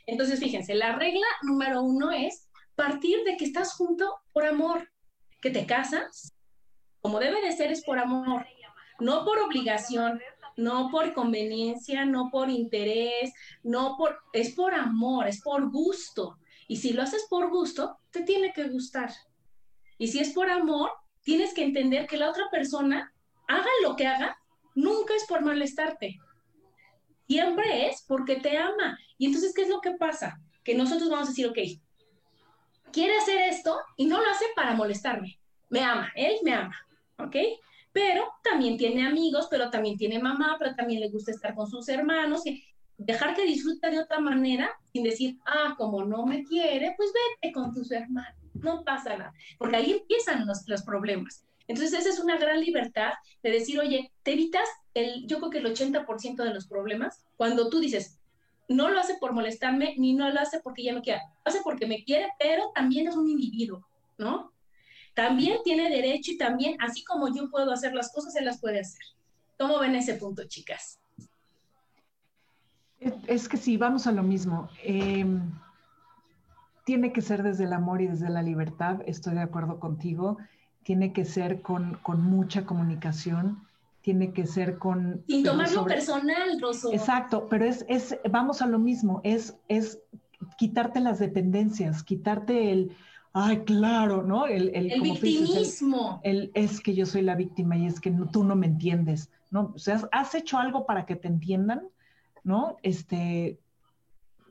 Entonces, fíjense, la regla número uno es partir de que estás junto por amor, que te casas, como debe de ser, es por amor no por obligación, no por conveniencia, no por interés, no por, es por amor, es por gusto. Y si lo haces por gusto, te tiene que gustar. Y si es por amor, tienes que entender que la otra persona, haga lo que haga, nunca es por molestarte. Siempre es porque te ama. Y entonces, ¿qué es lo que pasa? Que nosotros vamos a decir, ok, quiere hacer esto y no lo hace para molestarme. Me ama, él me ama, ¿ok? pero también tiene amigos, pero también tiene mamá, pero también le gusta estar con sus hermanos. Dejar que disfrute de otra manera, sin decir, ah, como no me quiere, pues vete con tus hermanos, no pasa nada, porque ahí empiezan los, los problemas. Entonces, esa es una gran libertad de decir, oye, te evitas el, yo creo que el 80% de los problemas cuando tú dices, no lo hace por molestarme, ni no lo hace porque ya me quiere, lo hace porque me quiere, pero también es un individuo, ¿no? también tiene derecho y también, así como yo puedo hacer las cosas, él las puede hacer. ¿Cómo ven ese punto, chicas? Es, que sí, vamos a lo mismo. Em, tiene que ser desde el amor y desde la libertad, estoy de acuerdo contigo. Tiene que ser con, mucha comunicación, tiene que ser con... Sin tomarlo personal, Rosso. Exacto, pero es, es, vamos a lo mismo, es, es quitarte las dependencias, quitarte el, ay, claro, ¿no? El, el, victimismo. el, es que yo soy la víctima y es que tú no me entiendes, ¿no? O sea, has hecho algo para que te entiendan, ¿no? Este,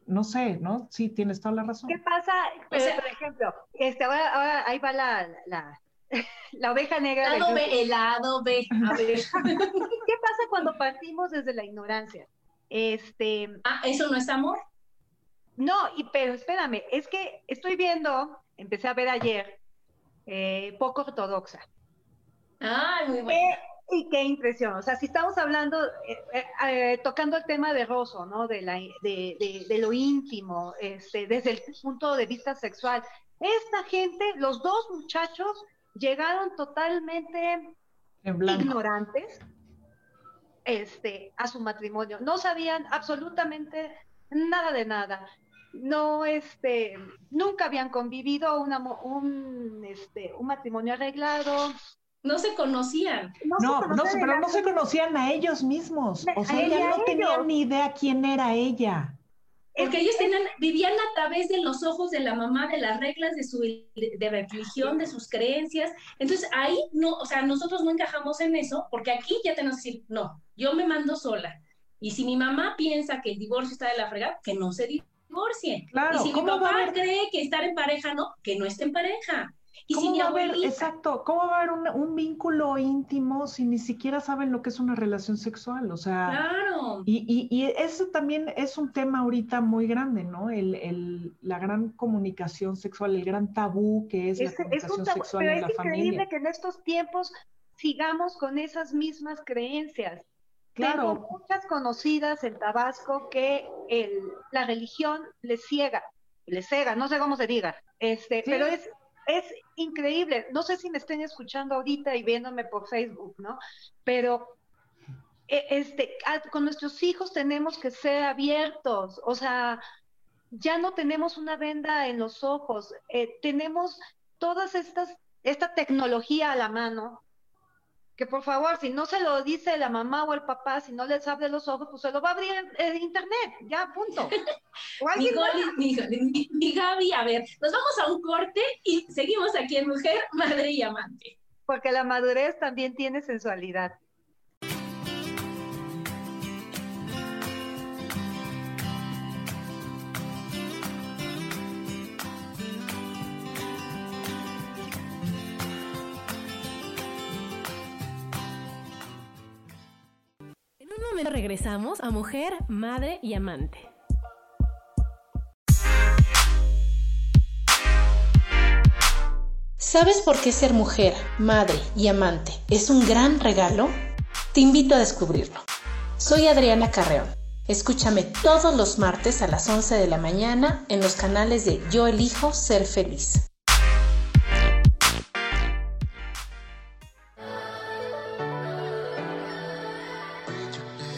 no sé, ¿no? Sí, tienes toda la razón. ¿Qué pasa? por ejemplo, este, ahora, ahora ahí va la, la, la oveja negra. Lado B, el lado B. A ver. ¿Qué pasa cuando partimos desde la ignorancia? Este. Ah, ¿eso no es amor? No, y, pero espérame, es que estoy viendo empecé a ver ayer, eh, poco ortodoxa. Ah, muy bueno. Y qué impresión. O sea, si estamos hablando, eh, eh, eh, tocando el tema de Rosso, ¿no? De, la, de, de, lo íntimo, este, desde el punto de vista sexual. Esta gente, los dos muchachos, llegaron totalmente ignorantes este, a su matrimonio. No sabían absolutamente nada de nada. No, este, nunca habían convivido una, un, este, un matrimonio arreglado, no se conocían. No, no, pero no se conocían a ellos mismos. O sea, ella no tenía ni idea quién era ella. Porque ellos tenían, vivían a través de los ojos de la mamá, de las reglas de su de religión, de sus creencias. Entonces ahí no, o sea, nosotros no encajamos en eso, porque aquí ya tenemos que decir, no, yo me mando sola. Y si mi mamá piensa que el divorcio está de la fregada, que no se divorcie. Claro, y si mi papá cree que estar en pareja no, que no esté en pareja. Y ¿Cómo va a haber, exacto, cómo va a haber un, vínculo íntimo si ni siquiera saben lo que es una relación sexual? O sea, claro. y, y, eso también es un tema ahorita muy grande, ¿no? El, el, la gran comunicación sexual, el gran tabú que es, la comunicación sexual pero es increíble que en estos tiempos sigamos con esas mismas creencias. Claro. Tengo muchas conocidas en Tabasco que el, la religión les ciega, les ciega, no sé cómo se diga, este, pero es es increíble. No sé si me estén escuchando ahorita y viéndome por Facebook, ¿no? Pero e, este, con nuestros hijos tenemos que ser abiertos, o sea, ya no tenemos una venda en los ojos, eh, tenemos todas estas, esta tecnología a la mano que por favor, si no se lo dice la mamá o el papá, si no les abre los ojos, pues se lo va a abrir en, internet, ya, punto. mi, mi, Gaby, a ver, nos vamos a un corte y seguimos aquí en Mujer, Madre y Amante. Porque la madurez también tiene sensualidad. Regresamos a Mujer, Madre y Amante. ¿Sabes por qué ser mujer, madre y amante es un gran regalo? Te invito a descubrirlo. Soy Adriana Carreón. Escúchame todos los martes a las 11 de la mañana en los canales de Yo elijo ser feliz.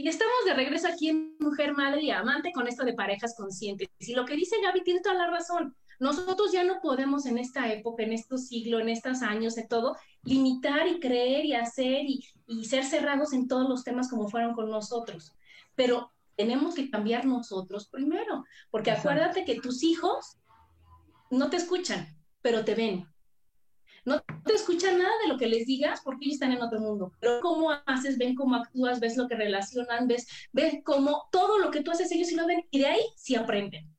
Y estamos de regreso aquí en Mujer, Madre y Amante con esto de parejas conscientes. Y lo que dice Gaby tiene toda la razón. Nosotros ya no podemos en esta época, en estos siglos, en estos años, en todo, limitar y creer y hacer y, y ser cerrados en todos los temas como fueron con nosotros. Pero tenemos que cambiar nosotros primero, porque acuérdate que tus hijos no te escuchan, pero te ven. Te escuchan nada de lo que les digas porque ellos están en otro mundo. Pero cómo haces, ven cómo actúas, ves lo que relacionan, ves, ves cómo todo lo que tú haces ellos sí lo ven y de ahí sí aprenden.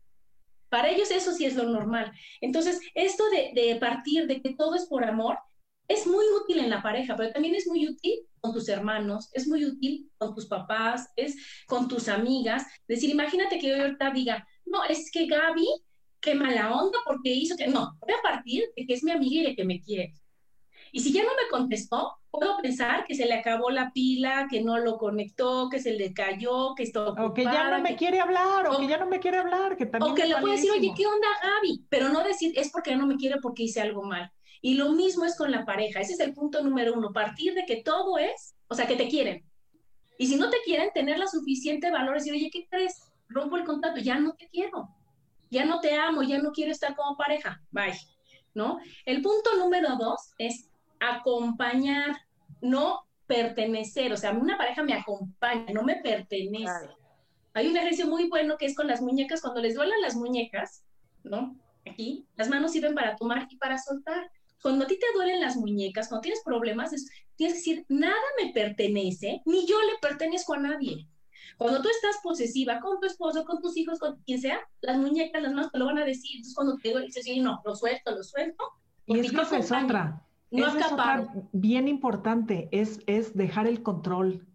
Para ellos eso sí es lo normal. Entonces, esto de, de partir de que todo es por amor es muy útil en la pareja, pero también es muy útil con tus hermanos, es muy útil con tus papás, es con tus amigas. decir, imagínate que yo ahorita diga, no, es que Gaby, qué mala onda porque hizo que, no, voy a partir de que es mi amiga y de que me quiere. Y si ya no me contestó, puedo pensar que se le acabó la pila, que no lo conectó, que se le cayó, que está O que ya no me quiere hablar, o, que ya no me quiere hablar, que también O que le puede decir, oye, ¿qué onda, Gaby? Pero no decir, es porque ya no me quiere porque hice algo mal. Y lo mismo es con la pareja. Ese es el punto número uno. Partir de que todo es, o sea, que te quieren. Y si no te quieren, tener la suficiente valor, decir, oye, ¿qué crees? Rompo el contrato, ya no te quiero. Ya no te amo, ya no quiero estar como pareja. Bye. ¿No? El punto número dos es acompañar, no pertenecer. O sea, una pareja me acompaña, no me pertenece. Hay un ejercicio muy bueno que es con las muñecas, cuando les duelan las muñecas, ¿no? Aquí, las manos sirven para tomar y para soltar. Cuando a ti te duelen las muñecas, cuando tienes problemas, tienes que decir, nada me pertenece, ni yo le pertenezco a nadie. Cuando tú estás posesiva con tu esposo, con tus hijos, con quien sea, las muñecas, las manos te lo van a decir. Entonces, cuando te duele, dices, sí, no, lo suelto, lo suelto. Y es que esa es otra. No es otra bien importante, es, es dejar el control.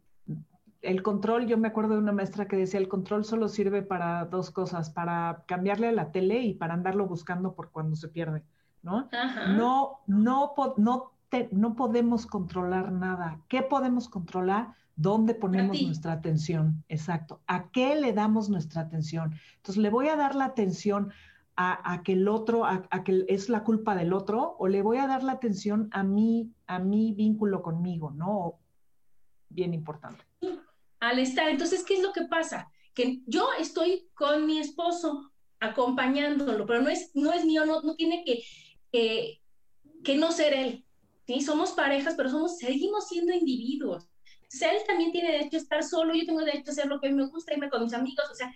El control, yo me acuerdo de una maestra que decía, el control solo sirve para dos cosas, para cambiarle a la tele y para andarlo buscando por cuando se pierde. ¿no? No, no, no, no podemos controlar nada. ¿Qué podemos controlar? ¿Dónde ponemos nuestra atención? Exacto. ¿A qué le damos nuestra atención? Entonces, ¿le voy a dar la atención a, que el otro, a, que es la culpa del otro, o le voy a dar la atención a mí, a mi vínculo conmigo, ¿no? Bien importante. Al estar, entonces, ¿qué es lo que pasa? Que yo estoy con mi esposo acompañándolo, pero no es, no es mío, no, no tiene que que, no ser él. ¿sí? Somos parejas, pero somos, seguimos siendo individuos. él también tiene derecho a estar solo, yo tengo derecho a hacer lo que a me gusta, irme con mis amigos, o sea,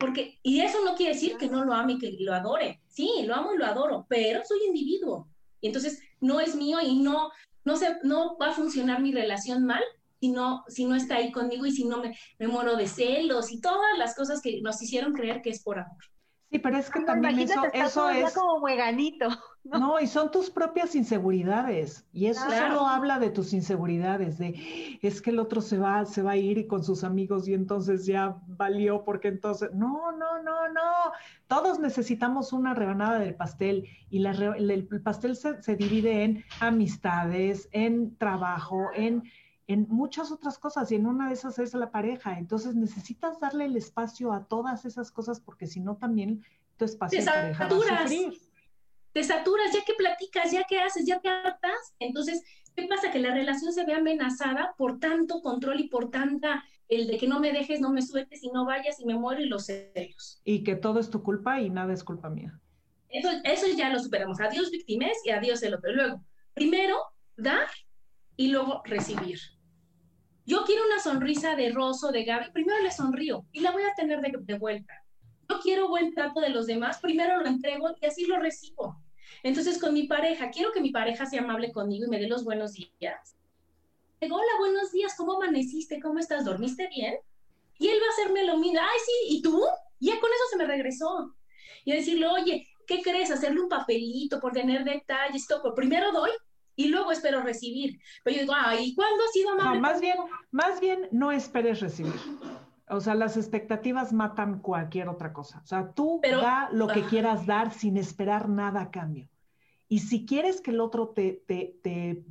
porque, y eso no quiere decir que no lo ame y que lo adore. Sí, lo amo y lo adoro, pero soy individuo. Y entonces no es mío y no, no, se, no va a funcionar mi relación mal si no, si no está ahí conmigo y si no me, me muero de celos y todas las cosas que nos hicieron creer que es por amor. Sí, pero es que también eso, eso es como hueganito. ¿no? y son tus propias inseguridades. Y eso solo habla de tus inseguridades, de es que el otro se va, se va a ir y con sus amigos y entonces ya valió porque entonces. No, no, no, no. Todos necesitamos una rebanada del pastel y la, el, pastel se, se divide en amistades, en trabajo, en en muchas otras cosas y en una de esas es la pareja. Entonces necesitas darle el espacio a todas esas cosas porque si no también tu espacio te saturas, Te saturas, ya que platicas, ya que haces, ya que hartas. Entonces, ¿qué pasa? Que la relación se ve amenazada por tanto control y por tanta el de que no me dejes, no me sueltes y no vayas y me muero y los celos. Y que todo es tu culpa y nada es culpa mía. Eso, eso ya lo superamos. Adiós víctimas y adiós el otro. Luego, primero dar y luego recibir. Yo quiero una sonrisa de Rosso, de Gaby, primero le sonrío y la voy a tener de, vuelta. Yo quiero buen trato de los demás, primero lo entrego y así lo recibo. Entonces, con mi pareja, quiero que mi pareja sea amable conmigo y me dé los buenos días. Digo, hola, buenos días, ¿cómo amaneciste? ¿Cómo estás? ¿Dormiste bien? Y él va a hacerme lo mismo. Ay, sí, ¿y tú? Y ya con eso se me regresó. Y decirle, oye, ¿qué crees? Hacerle un papelito por tener detalles, todo. Primero doy y luego espero recibir. Pero yo digo, ay, ¿cuándo ha sido amable? No, más bien, más bien no esperes recibir. O sea, las expectativas matan cualquier otra cosa. O sea, tú da lo que quieras dar sin esperar nada a cambio. Y si quieres que el otro te, te, te,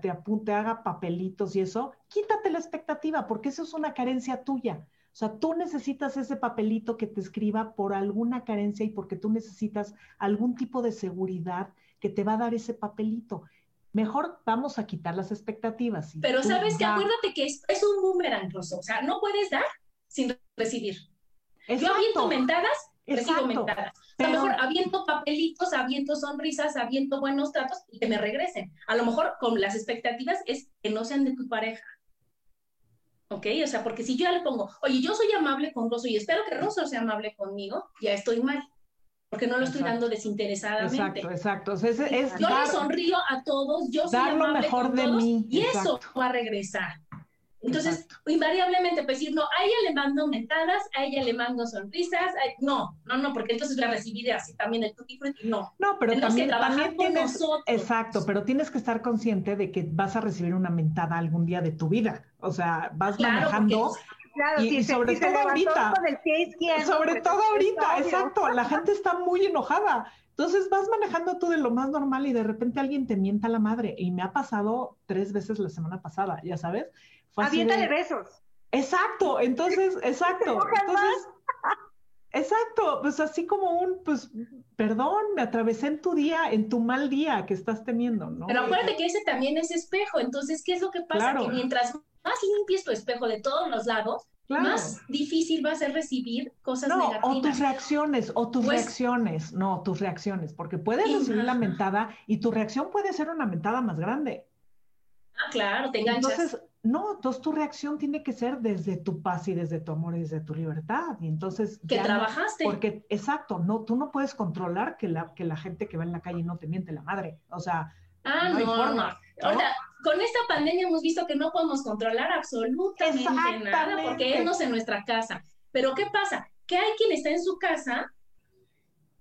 te apunte, haga papelitos y eso, quítate la expectativa, porque eso es una carencia tuya. O sea, tú necesitas ese papelito que te escriba por alguna carencia y porque tú necesitas algún tipo de seguridad que te va a dar ese papelito mejor vamos a quitar las expectativas. Pero sabes que acuérdate que es, un boomerang, Rosso. O sea, no puedes dar sin recibir. Yo aviento mentadas, recibo mentadas. a lo mejor aviento papelitos, aviento sonrisas, aviento buenos tratos y que me regresen. A lo mejor con las expectativas es que no sean de tu pareja. ¿Ok? O sea, porque si yo ya le pongo, oye, yo soy amable con Rosso y espero que Rosso sea amable conmigo, ya estoy mal porque no lo estoy dando desinteresadamente. Exacto, exacto. es, yo le sonrío a todos, yo soy dar lo mejor de mí. Y eso va a regresar. Entonces, invariablemente, pues decir, no, a ella le mando mentadas, a ella le mando sonrisas, no, no, no, porque entonces la recibiré así también el tutti no. No, pero también, también tienes, exacto, pero tienes que estar consciente de que vas a recibir una mentada algún día de tu vida, o sea, vas manejando y, sobre todo ahorita. sobre todo ahorita, exacto. La gente está muy enojada. Entonces vas manejando tú de lo más normal y de repente alguien te mienta la madre. Y me ha pasado tres veces la semana pasada, ya sabes. Aviéntale besos. Exacto, entonces, exacto. Entonces, exacto, pues así como un, pues, perdón, me atravesé en tu día, en tu mal día que estás teniendo, ¿no? Pero acuérdate que ese también es espejo, entonces, ¿qué es lo que pasa? Que mientras más limpies tu espejo de todos los lados, más difícil va a ser recibir cosas negativas. O tus reacciones, o tus pues reacciones, no, tus reacciones, porque puedes recibir la mentada y tu reacción puede ser una mentada más grande. Ah, claro, te enganchas. Entonces, no, entonces tu reacción tiene que ser desde tu paz y desde tu amor y desde tu libertad. Y entonces... Que trabajaste. porque, exacto, no, tú no puedes controlar que la, que la gente que va en la calle no te miente la madre. O sea, ah, no, hay forma. Ahora, con esta pandemia hemos visto que no podemos controlar absolutamente nada porque es en nuestra casa. Pero ¿qué pasa? Que hay quien está en su casa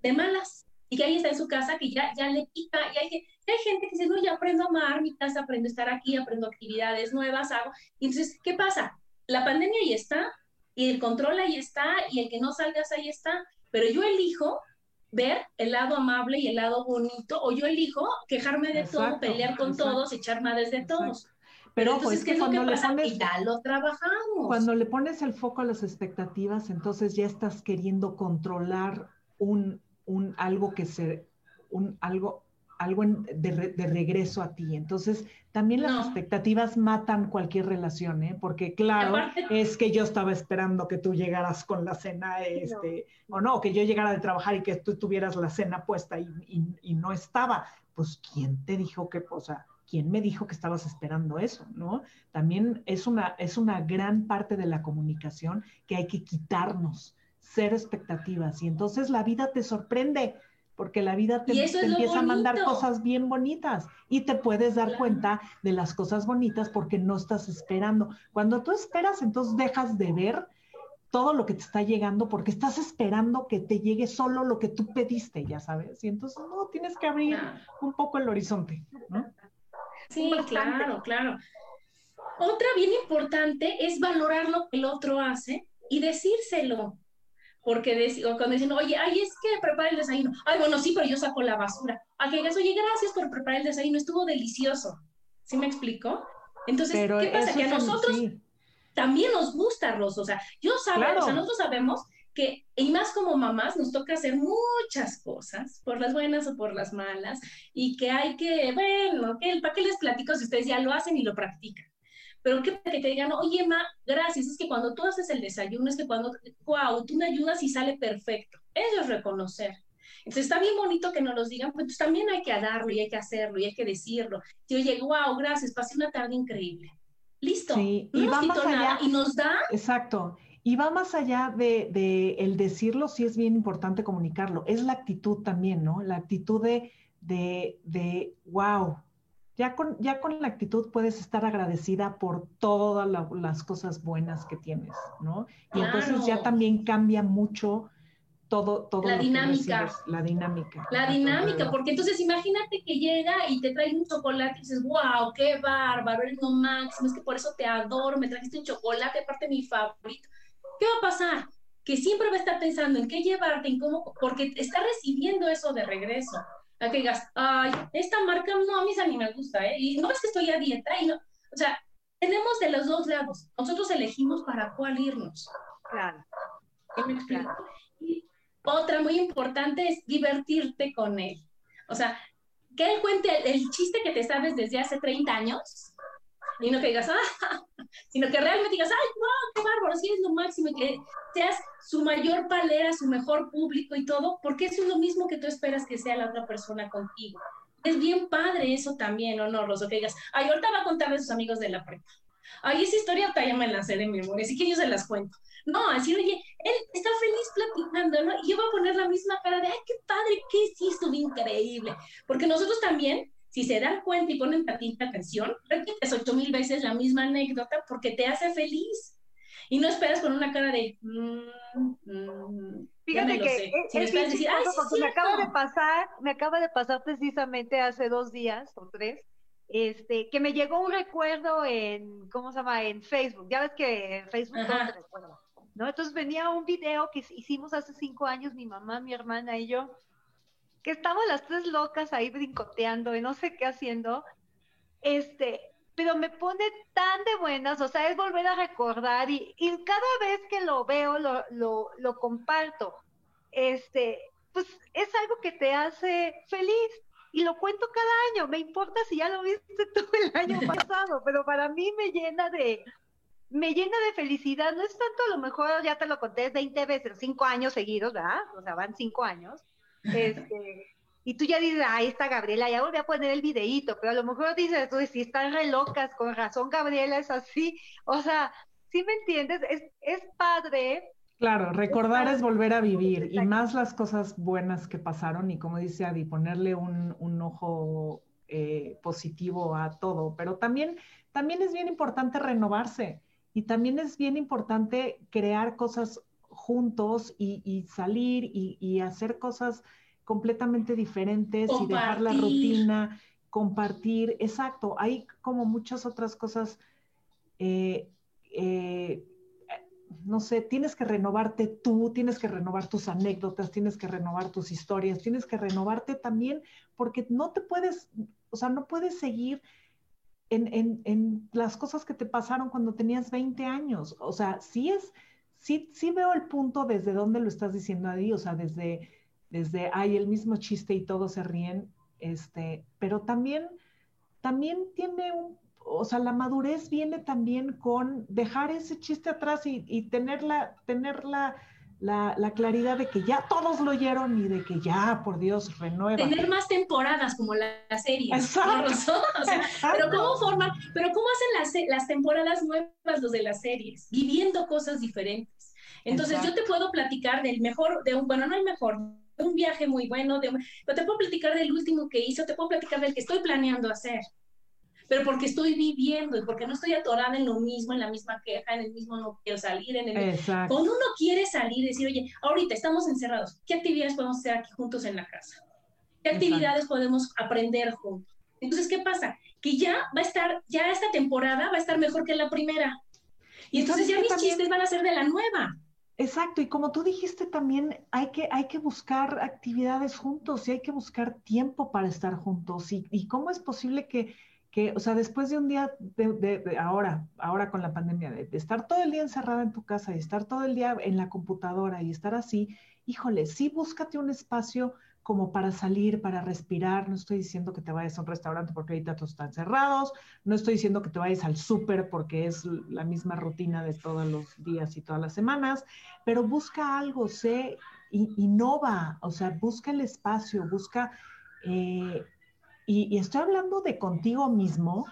de malas y que alguien está en su casa que ya, ya le pica y hay, hay gente que dice, no, ya aprendo a amar mi casa, aprendo a estar aquí, aprendo actividades nuevas, hago. Y entonces, ¿qué pasa? La pandemia ahí está y el control ahí está y el que no salgas ahí está, pero yo elijo ver el lado amable y el lado bonito, o yo elijo quejarme de todo, pelear con todos, echar madres de todos. Pero, entonces, ¿qué es lo que pasa? Pones, ya lo trabajamos. Cuando le pones el foco a las expectativas, entonces ya estás queriendo controlar un, un algo que se, un algo, algo de, de, regreso a ti. Entonces, también las expectativas matan cualquier relación, ¿eh? Porque claro, es que yo estaba esperando que tú llegaras con la cena, este, o no, que yo llegara de trabajar y que tú tuvieras la cena puesta y, y, no estaba. Pues, ¿quién te dijo que, o sea, quién me dijo que estabas esperando eso, ¿no? También es una, es una gran parte de la comunicación que hay que quitarnos, ser expectativas. Y entonces la vida te sorprende porque la vida te, empieza a mandar cosas bien bonitas y te puedes dar cuenta de las cosas bonitas porque no estás esperando. Cuando tú esperas, entonces dejas de ver todo lo que te está llegando porque estás esperando que te llegue solo lo que tú pediste, ya sabes. Y entonces no, tienes que abrir un poco el horizonte, Sí, claro, claro. Otra bien importante es valorar lo que el otro hace y decírselo porque cuando dicen, oye, ay, es que prepara el desayuno. Ay, bueno, sí, pero yo saco la basura. A que digas, oye, gracias por preparar el desayuno, estuvo delicioso. ¿Sí me explico? Entonces, ¿qué pasa? Que a nosotros también nos gusta, Rosa. O sea, yo sabemos, o sea, nosotros sabemos que, y más como mamás, nos toca hacer muchas cosas, por las buenas o por las malas, y que hay que, bueno, ¿para qué les platico si ustedes ya lo hacen y lo practican? Pero que, que te digan, oye, Ma, gracias, es que cuando tú haces el desayuno, es que cuando, wow, tú me ayudas y sale perfecto. Eso es reconocer. Entonces está bien bonito que nos los digan, pues también hay que darlo y hay que hacerlo y hay que decirlo. Y oye, wow, gracias, pasé una tarde increíble. Listo. Sí, y va más allá, y nos da. Exacto. Y va más allá de, de, el decirlo, sí es bien importante comunicarlo. Es la actitud también, ¿no? La actitud de, de, de wow, ya con, ya con la actitud puedes estar agradecida por todas las cosas buenas que tienes, ¿no? Y entonces ya también cambia mucho todo, todo la dinámica. la dinámica. La dinámica, porque entonces imagínate que llega y te trae un chocolate y dices, wow, qué bárbaro, eres lo máximo, es que por eso te adoro, me trajiste un chocolate, aparte mi favorito. ¿Qué va a pasar? Que siempre va a estar pensando en qué llevarte, en cómo, porque está recibiendo eso de regreso a que digas, ay, esta marca no, a mí mí me gusta, ¿eh? Y no ves que estoy a dieta y no, o sea, tenemos de los dos lados. Nosotros elegimos para cuál irnos. Claro. Y otra muy importante es divertirte con él. O sea, que él cuente el, chiste que te sabes desde hace 30 años y no que digas, ah, sino que realmente digas, ay, wow, qué bárbaro, sí es lo máximo, y que seas su mayor palera, su mejor público y todo, porque eso es lo mismo que tú esperas que sea la otra persona contigo. Es bien padre eso también, ¿o no, Rosso? Que digas, ay, ahorita va a contarle a sus amigos de la prepa. Ay, esa historia ya me la sé de memoria, así que yo se las cuento. No, así, oye, él está feliz platicando, ¿no? Y yo voy a poner la misma cara de, ay, qué padre, qué sí, estuvo increíble. Porque nosotros también si se dan cuenta y ponen tantita atención, repites ocho mil veces la misma anécdota porque te hace feliz. Y no esperas con una cara de... Mm, mm, Fíjate que es, decir, me acaba de pasar, me acaba de pasar precisamente hace dos días o tres, este, que me llegó un recuerdo en, ¿cómo se llama? En Facebook. Ya ves que en Facebook todo te recuerda, ¿no? Entonces venía un video que hicimos hace cinco años, mi mamá, mi hermana y yo, que estábamos las tres locas ahí brincoteando y no sé qué haciendo, este, pero me pone tan de buenas, o sea, es volver a recordar y, y cada vez que lo veo, lo, lo, lo comparto. Este, pues es algo que te hace feliz y lo cuento cada año. Me importa si ya lo viste todo el año pasado, pero para mí me llena de me llena de felicidad. No es tanto a lo mejor ya te lo conté 20 veces, cinco años seguidos, ¿verdad? O sea, van cinco años. Este, y tú ya dices, ahí está Gabriela, ya volví a poner el videíto, pero a lo mejor dices, tú si están re locas, con razón Gabriela es así. O sea, ¿sí me entiendes? Es, es padre Claro, recordar es volver a vivir y más las cosas buenas que pasaron y como dice Adi, ponerle un, ojo eh, positivo a todo, pero también, también es bien importante renovarse y también es bien importante crear cosas juntos y, salir y, hacer cosas completamente diferentes y dejar la rutina, compartir, exacto, hay como muchas otras cosas. eh, eh no sé, tienes que renovarte tú, tienes que renovar tus anécdotas, tienes que renovar tus historias, tienes que renovarte también porque no te puedes, o sea, no puedes seguir en, las cosas que te pasaron cuando tenías 20 años. O sea, sí es, sí, sí veo el punto desde donde lo estás diciendo, Adi, o sea, desde, desde, hay el mismo chiste y todos se ríen, este, pero también, también tiene un o sea, la madurez viene también con dejar ese chiste atrás y, tener, la, tener la, claridad de que ya todos lo oyeron y de que ya, por Dios, renueva. Tener más temporadas como la, serie. Exacto. pero ¿cómo forman, pero cómo hacen las, las temporadas nuevas los de las series? Viviendo cosas diferentes. Entonces yo te puedo platicar del mejor, de un, bueno, no el mejor, de un viaje muy bueno, de pero te puedo platicar del último que hice, te puedo platicar del que estoy planeando hacer pero porque estoy viviendo y porque no estoy atorada en lo mismo, en la misma queja, en el mismo no quiero salir, en el Exacto. Cuando uno quiere salir, decir, oye, ahorita estamos encerrados, ¿qué actividades podemos hacer aquí juntos en la casa? ¿Qué actividades podemos aprender juntos? Entonces, ¿qué pasa? Que ya va a estar, ya esta temporada va a estar mejor que la primera. Y entonces ya mis chistes van a ser de la nueva. Exacto, y como tú dijiste también, hay que, hay que buscar actividades juntos y hay que buscar tiempo para estar juntos. ¿Y, y cómo es posible que que, o sea, después de un día, de, ahora, ahora con la pandemia, de, estar todo el día encerrada en tu casa y estar todo el día en la computadora y estar así, híjole, sí búscate un espacio como para salir, para respirar. No estoy diciendo que te vayas a un restaurante porque ahorita todos están cerrados. No estoy diciendo que te vayas al súper porque es la misma rutina de todos los días y todas las semanas. Pero busca algo, sé, innova, o sea, busca el espacio, busca eh, y, estoy hablando de contigo mismo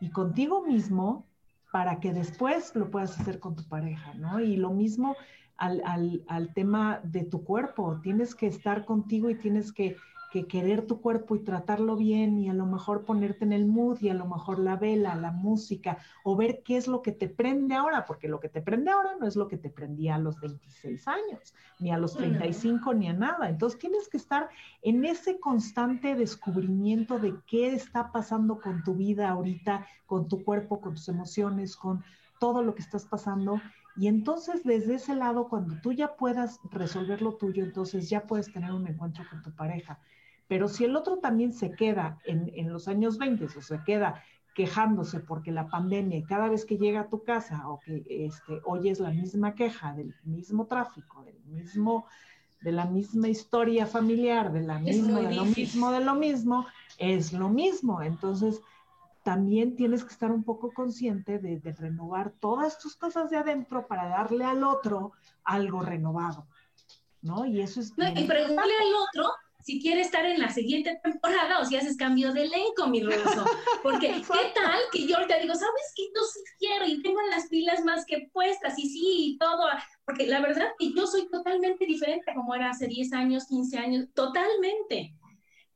y contigo mismo para que después lo puedas hacer con tu pareja, ¿no? Y lo mismo al, al, al tema de tu cuerpo, tienes que estar contigo y tienes que que querer tu cuerpo y tratarlo bien y a lo mejor ponerte en el mood y a lo mejor la vela, la música o ver qué es lo que te prende ahora, porque lo que te prende ahora no es lo que te prendía a los 26 años, ni a los 35, ni a nada. Entonces tienes que estar en ese constante descubrimiento de qué está pasando con tu vida ahorita, con tu cuerpo, con tus emociones, con todo lo que estás pasando. Y entonces desde ese lado, cuando tú ya puedas resolver lo tuyo, entonces ya puedes tener un encuentro con tu pareja. Pero si el otro también se queda en, los años 20 o se queda quejándose porque la pandemia y cada vez que llega a tu casa o que este, oyes la misma queja del mismo tráfico, del mismo, de la misma historia familiar, de la misma, de lo mismo, de lo mismo, es lo mismo. Entonces, también tienes que estar un poco consciente de, renovar todas tus cosas de adentro para darle al otro algo renovado, ¿no? Y eso es... No, y preguntarle al otro si quiere estar en la siguiente temporada o si haces cambio de elenco, mi ruso. Porque, ¿qué tal que yo te digo, sabes que yo sí quiero y tengo las pilas más que puestas y sí y todo? Porque la verdad que yo soy totalmente diferente como era hace 10 años, 15 años, totalmente.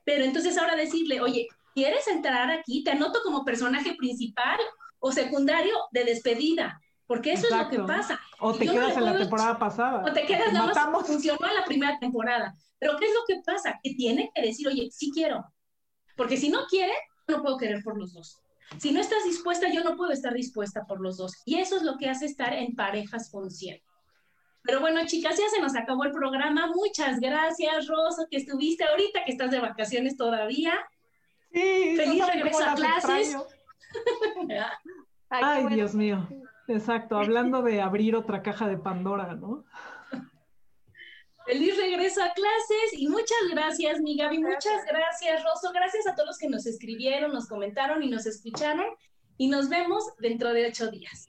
Pero entonces ahora decirle, oye, ¿quieres entrar aquí? Te anoto como personaje principal o secundario de despedida. Porque eso es lo que pasa. O te quedas en la temporada pasada. O te quedas nada más funcionó en la primera temporada. Pero ¿qué es lo que pasa? Que tiene que decir, oye, sí quiero. Porque si no quiere, no puedo querer por los dos. Si no estás dispuesta, yo no puedo estar dispuesta por los dos. Y eso es lo que hace estar en parejas conscientes. Pero bueno, chicas, ya se nos acabó el programa. Muchas gracias, Rosa, que estuviste ahorita, que estás de vacaciones todavía. Sí, Feliz regreso a clases. Ay, Dios mío. Exacto, hablando de abrir otra caja de Pandora, ¿no? Feliz regreso a clases y muchas gracias, mi Gaby, muchas gracias, Rosso, gracias a todos los que nos escribieron, nos comentaron y nos escucharon y nos vemos dentro de ocho días.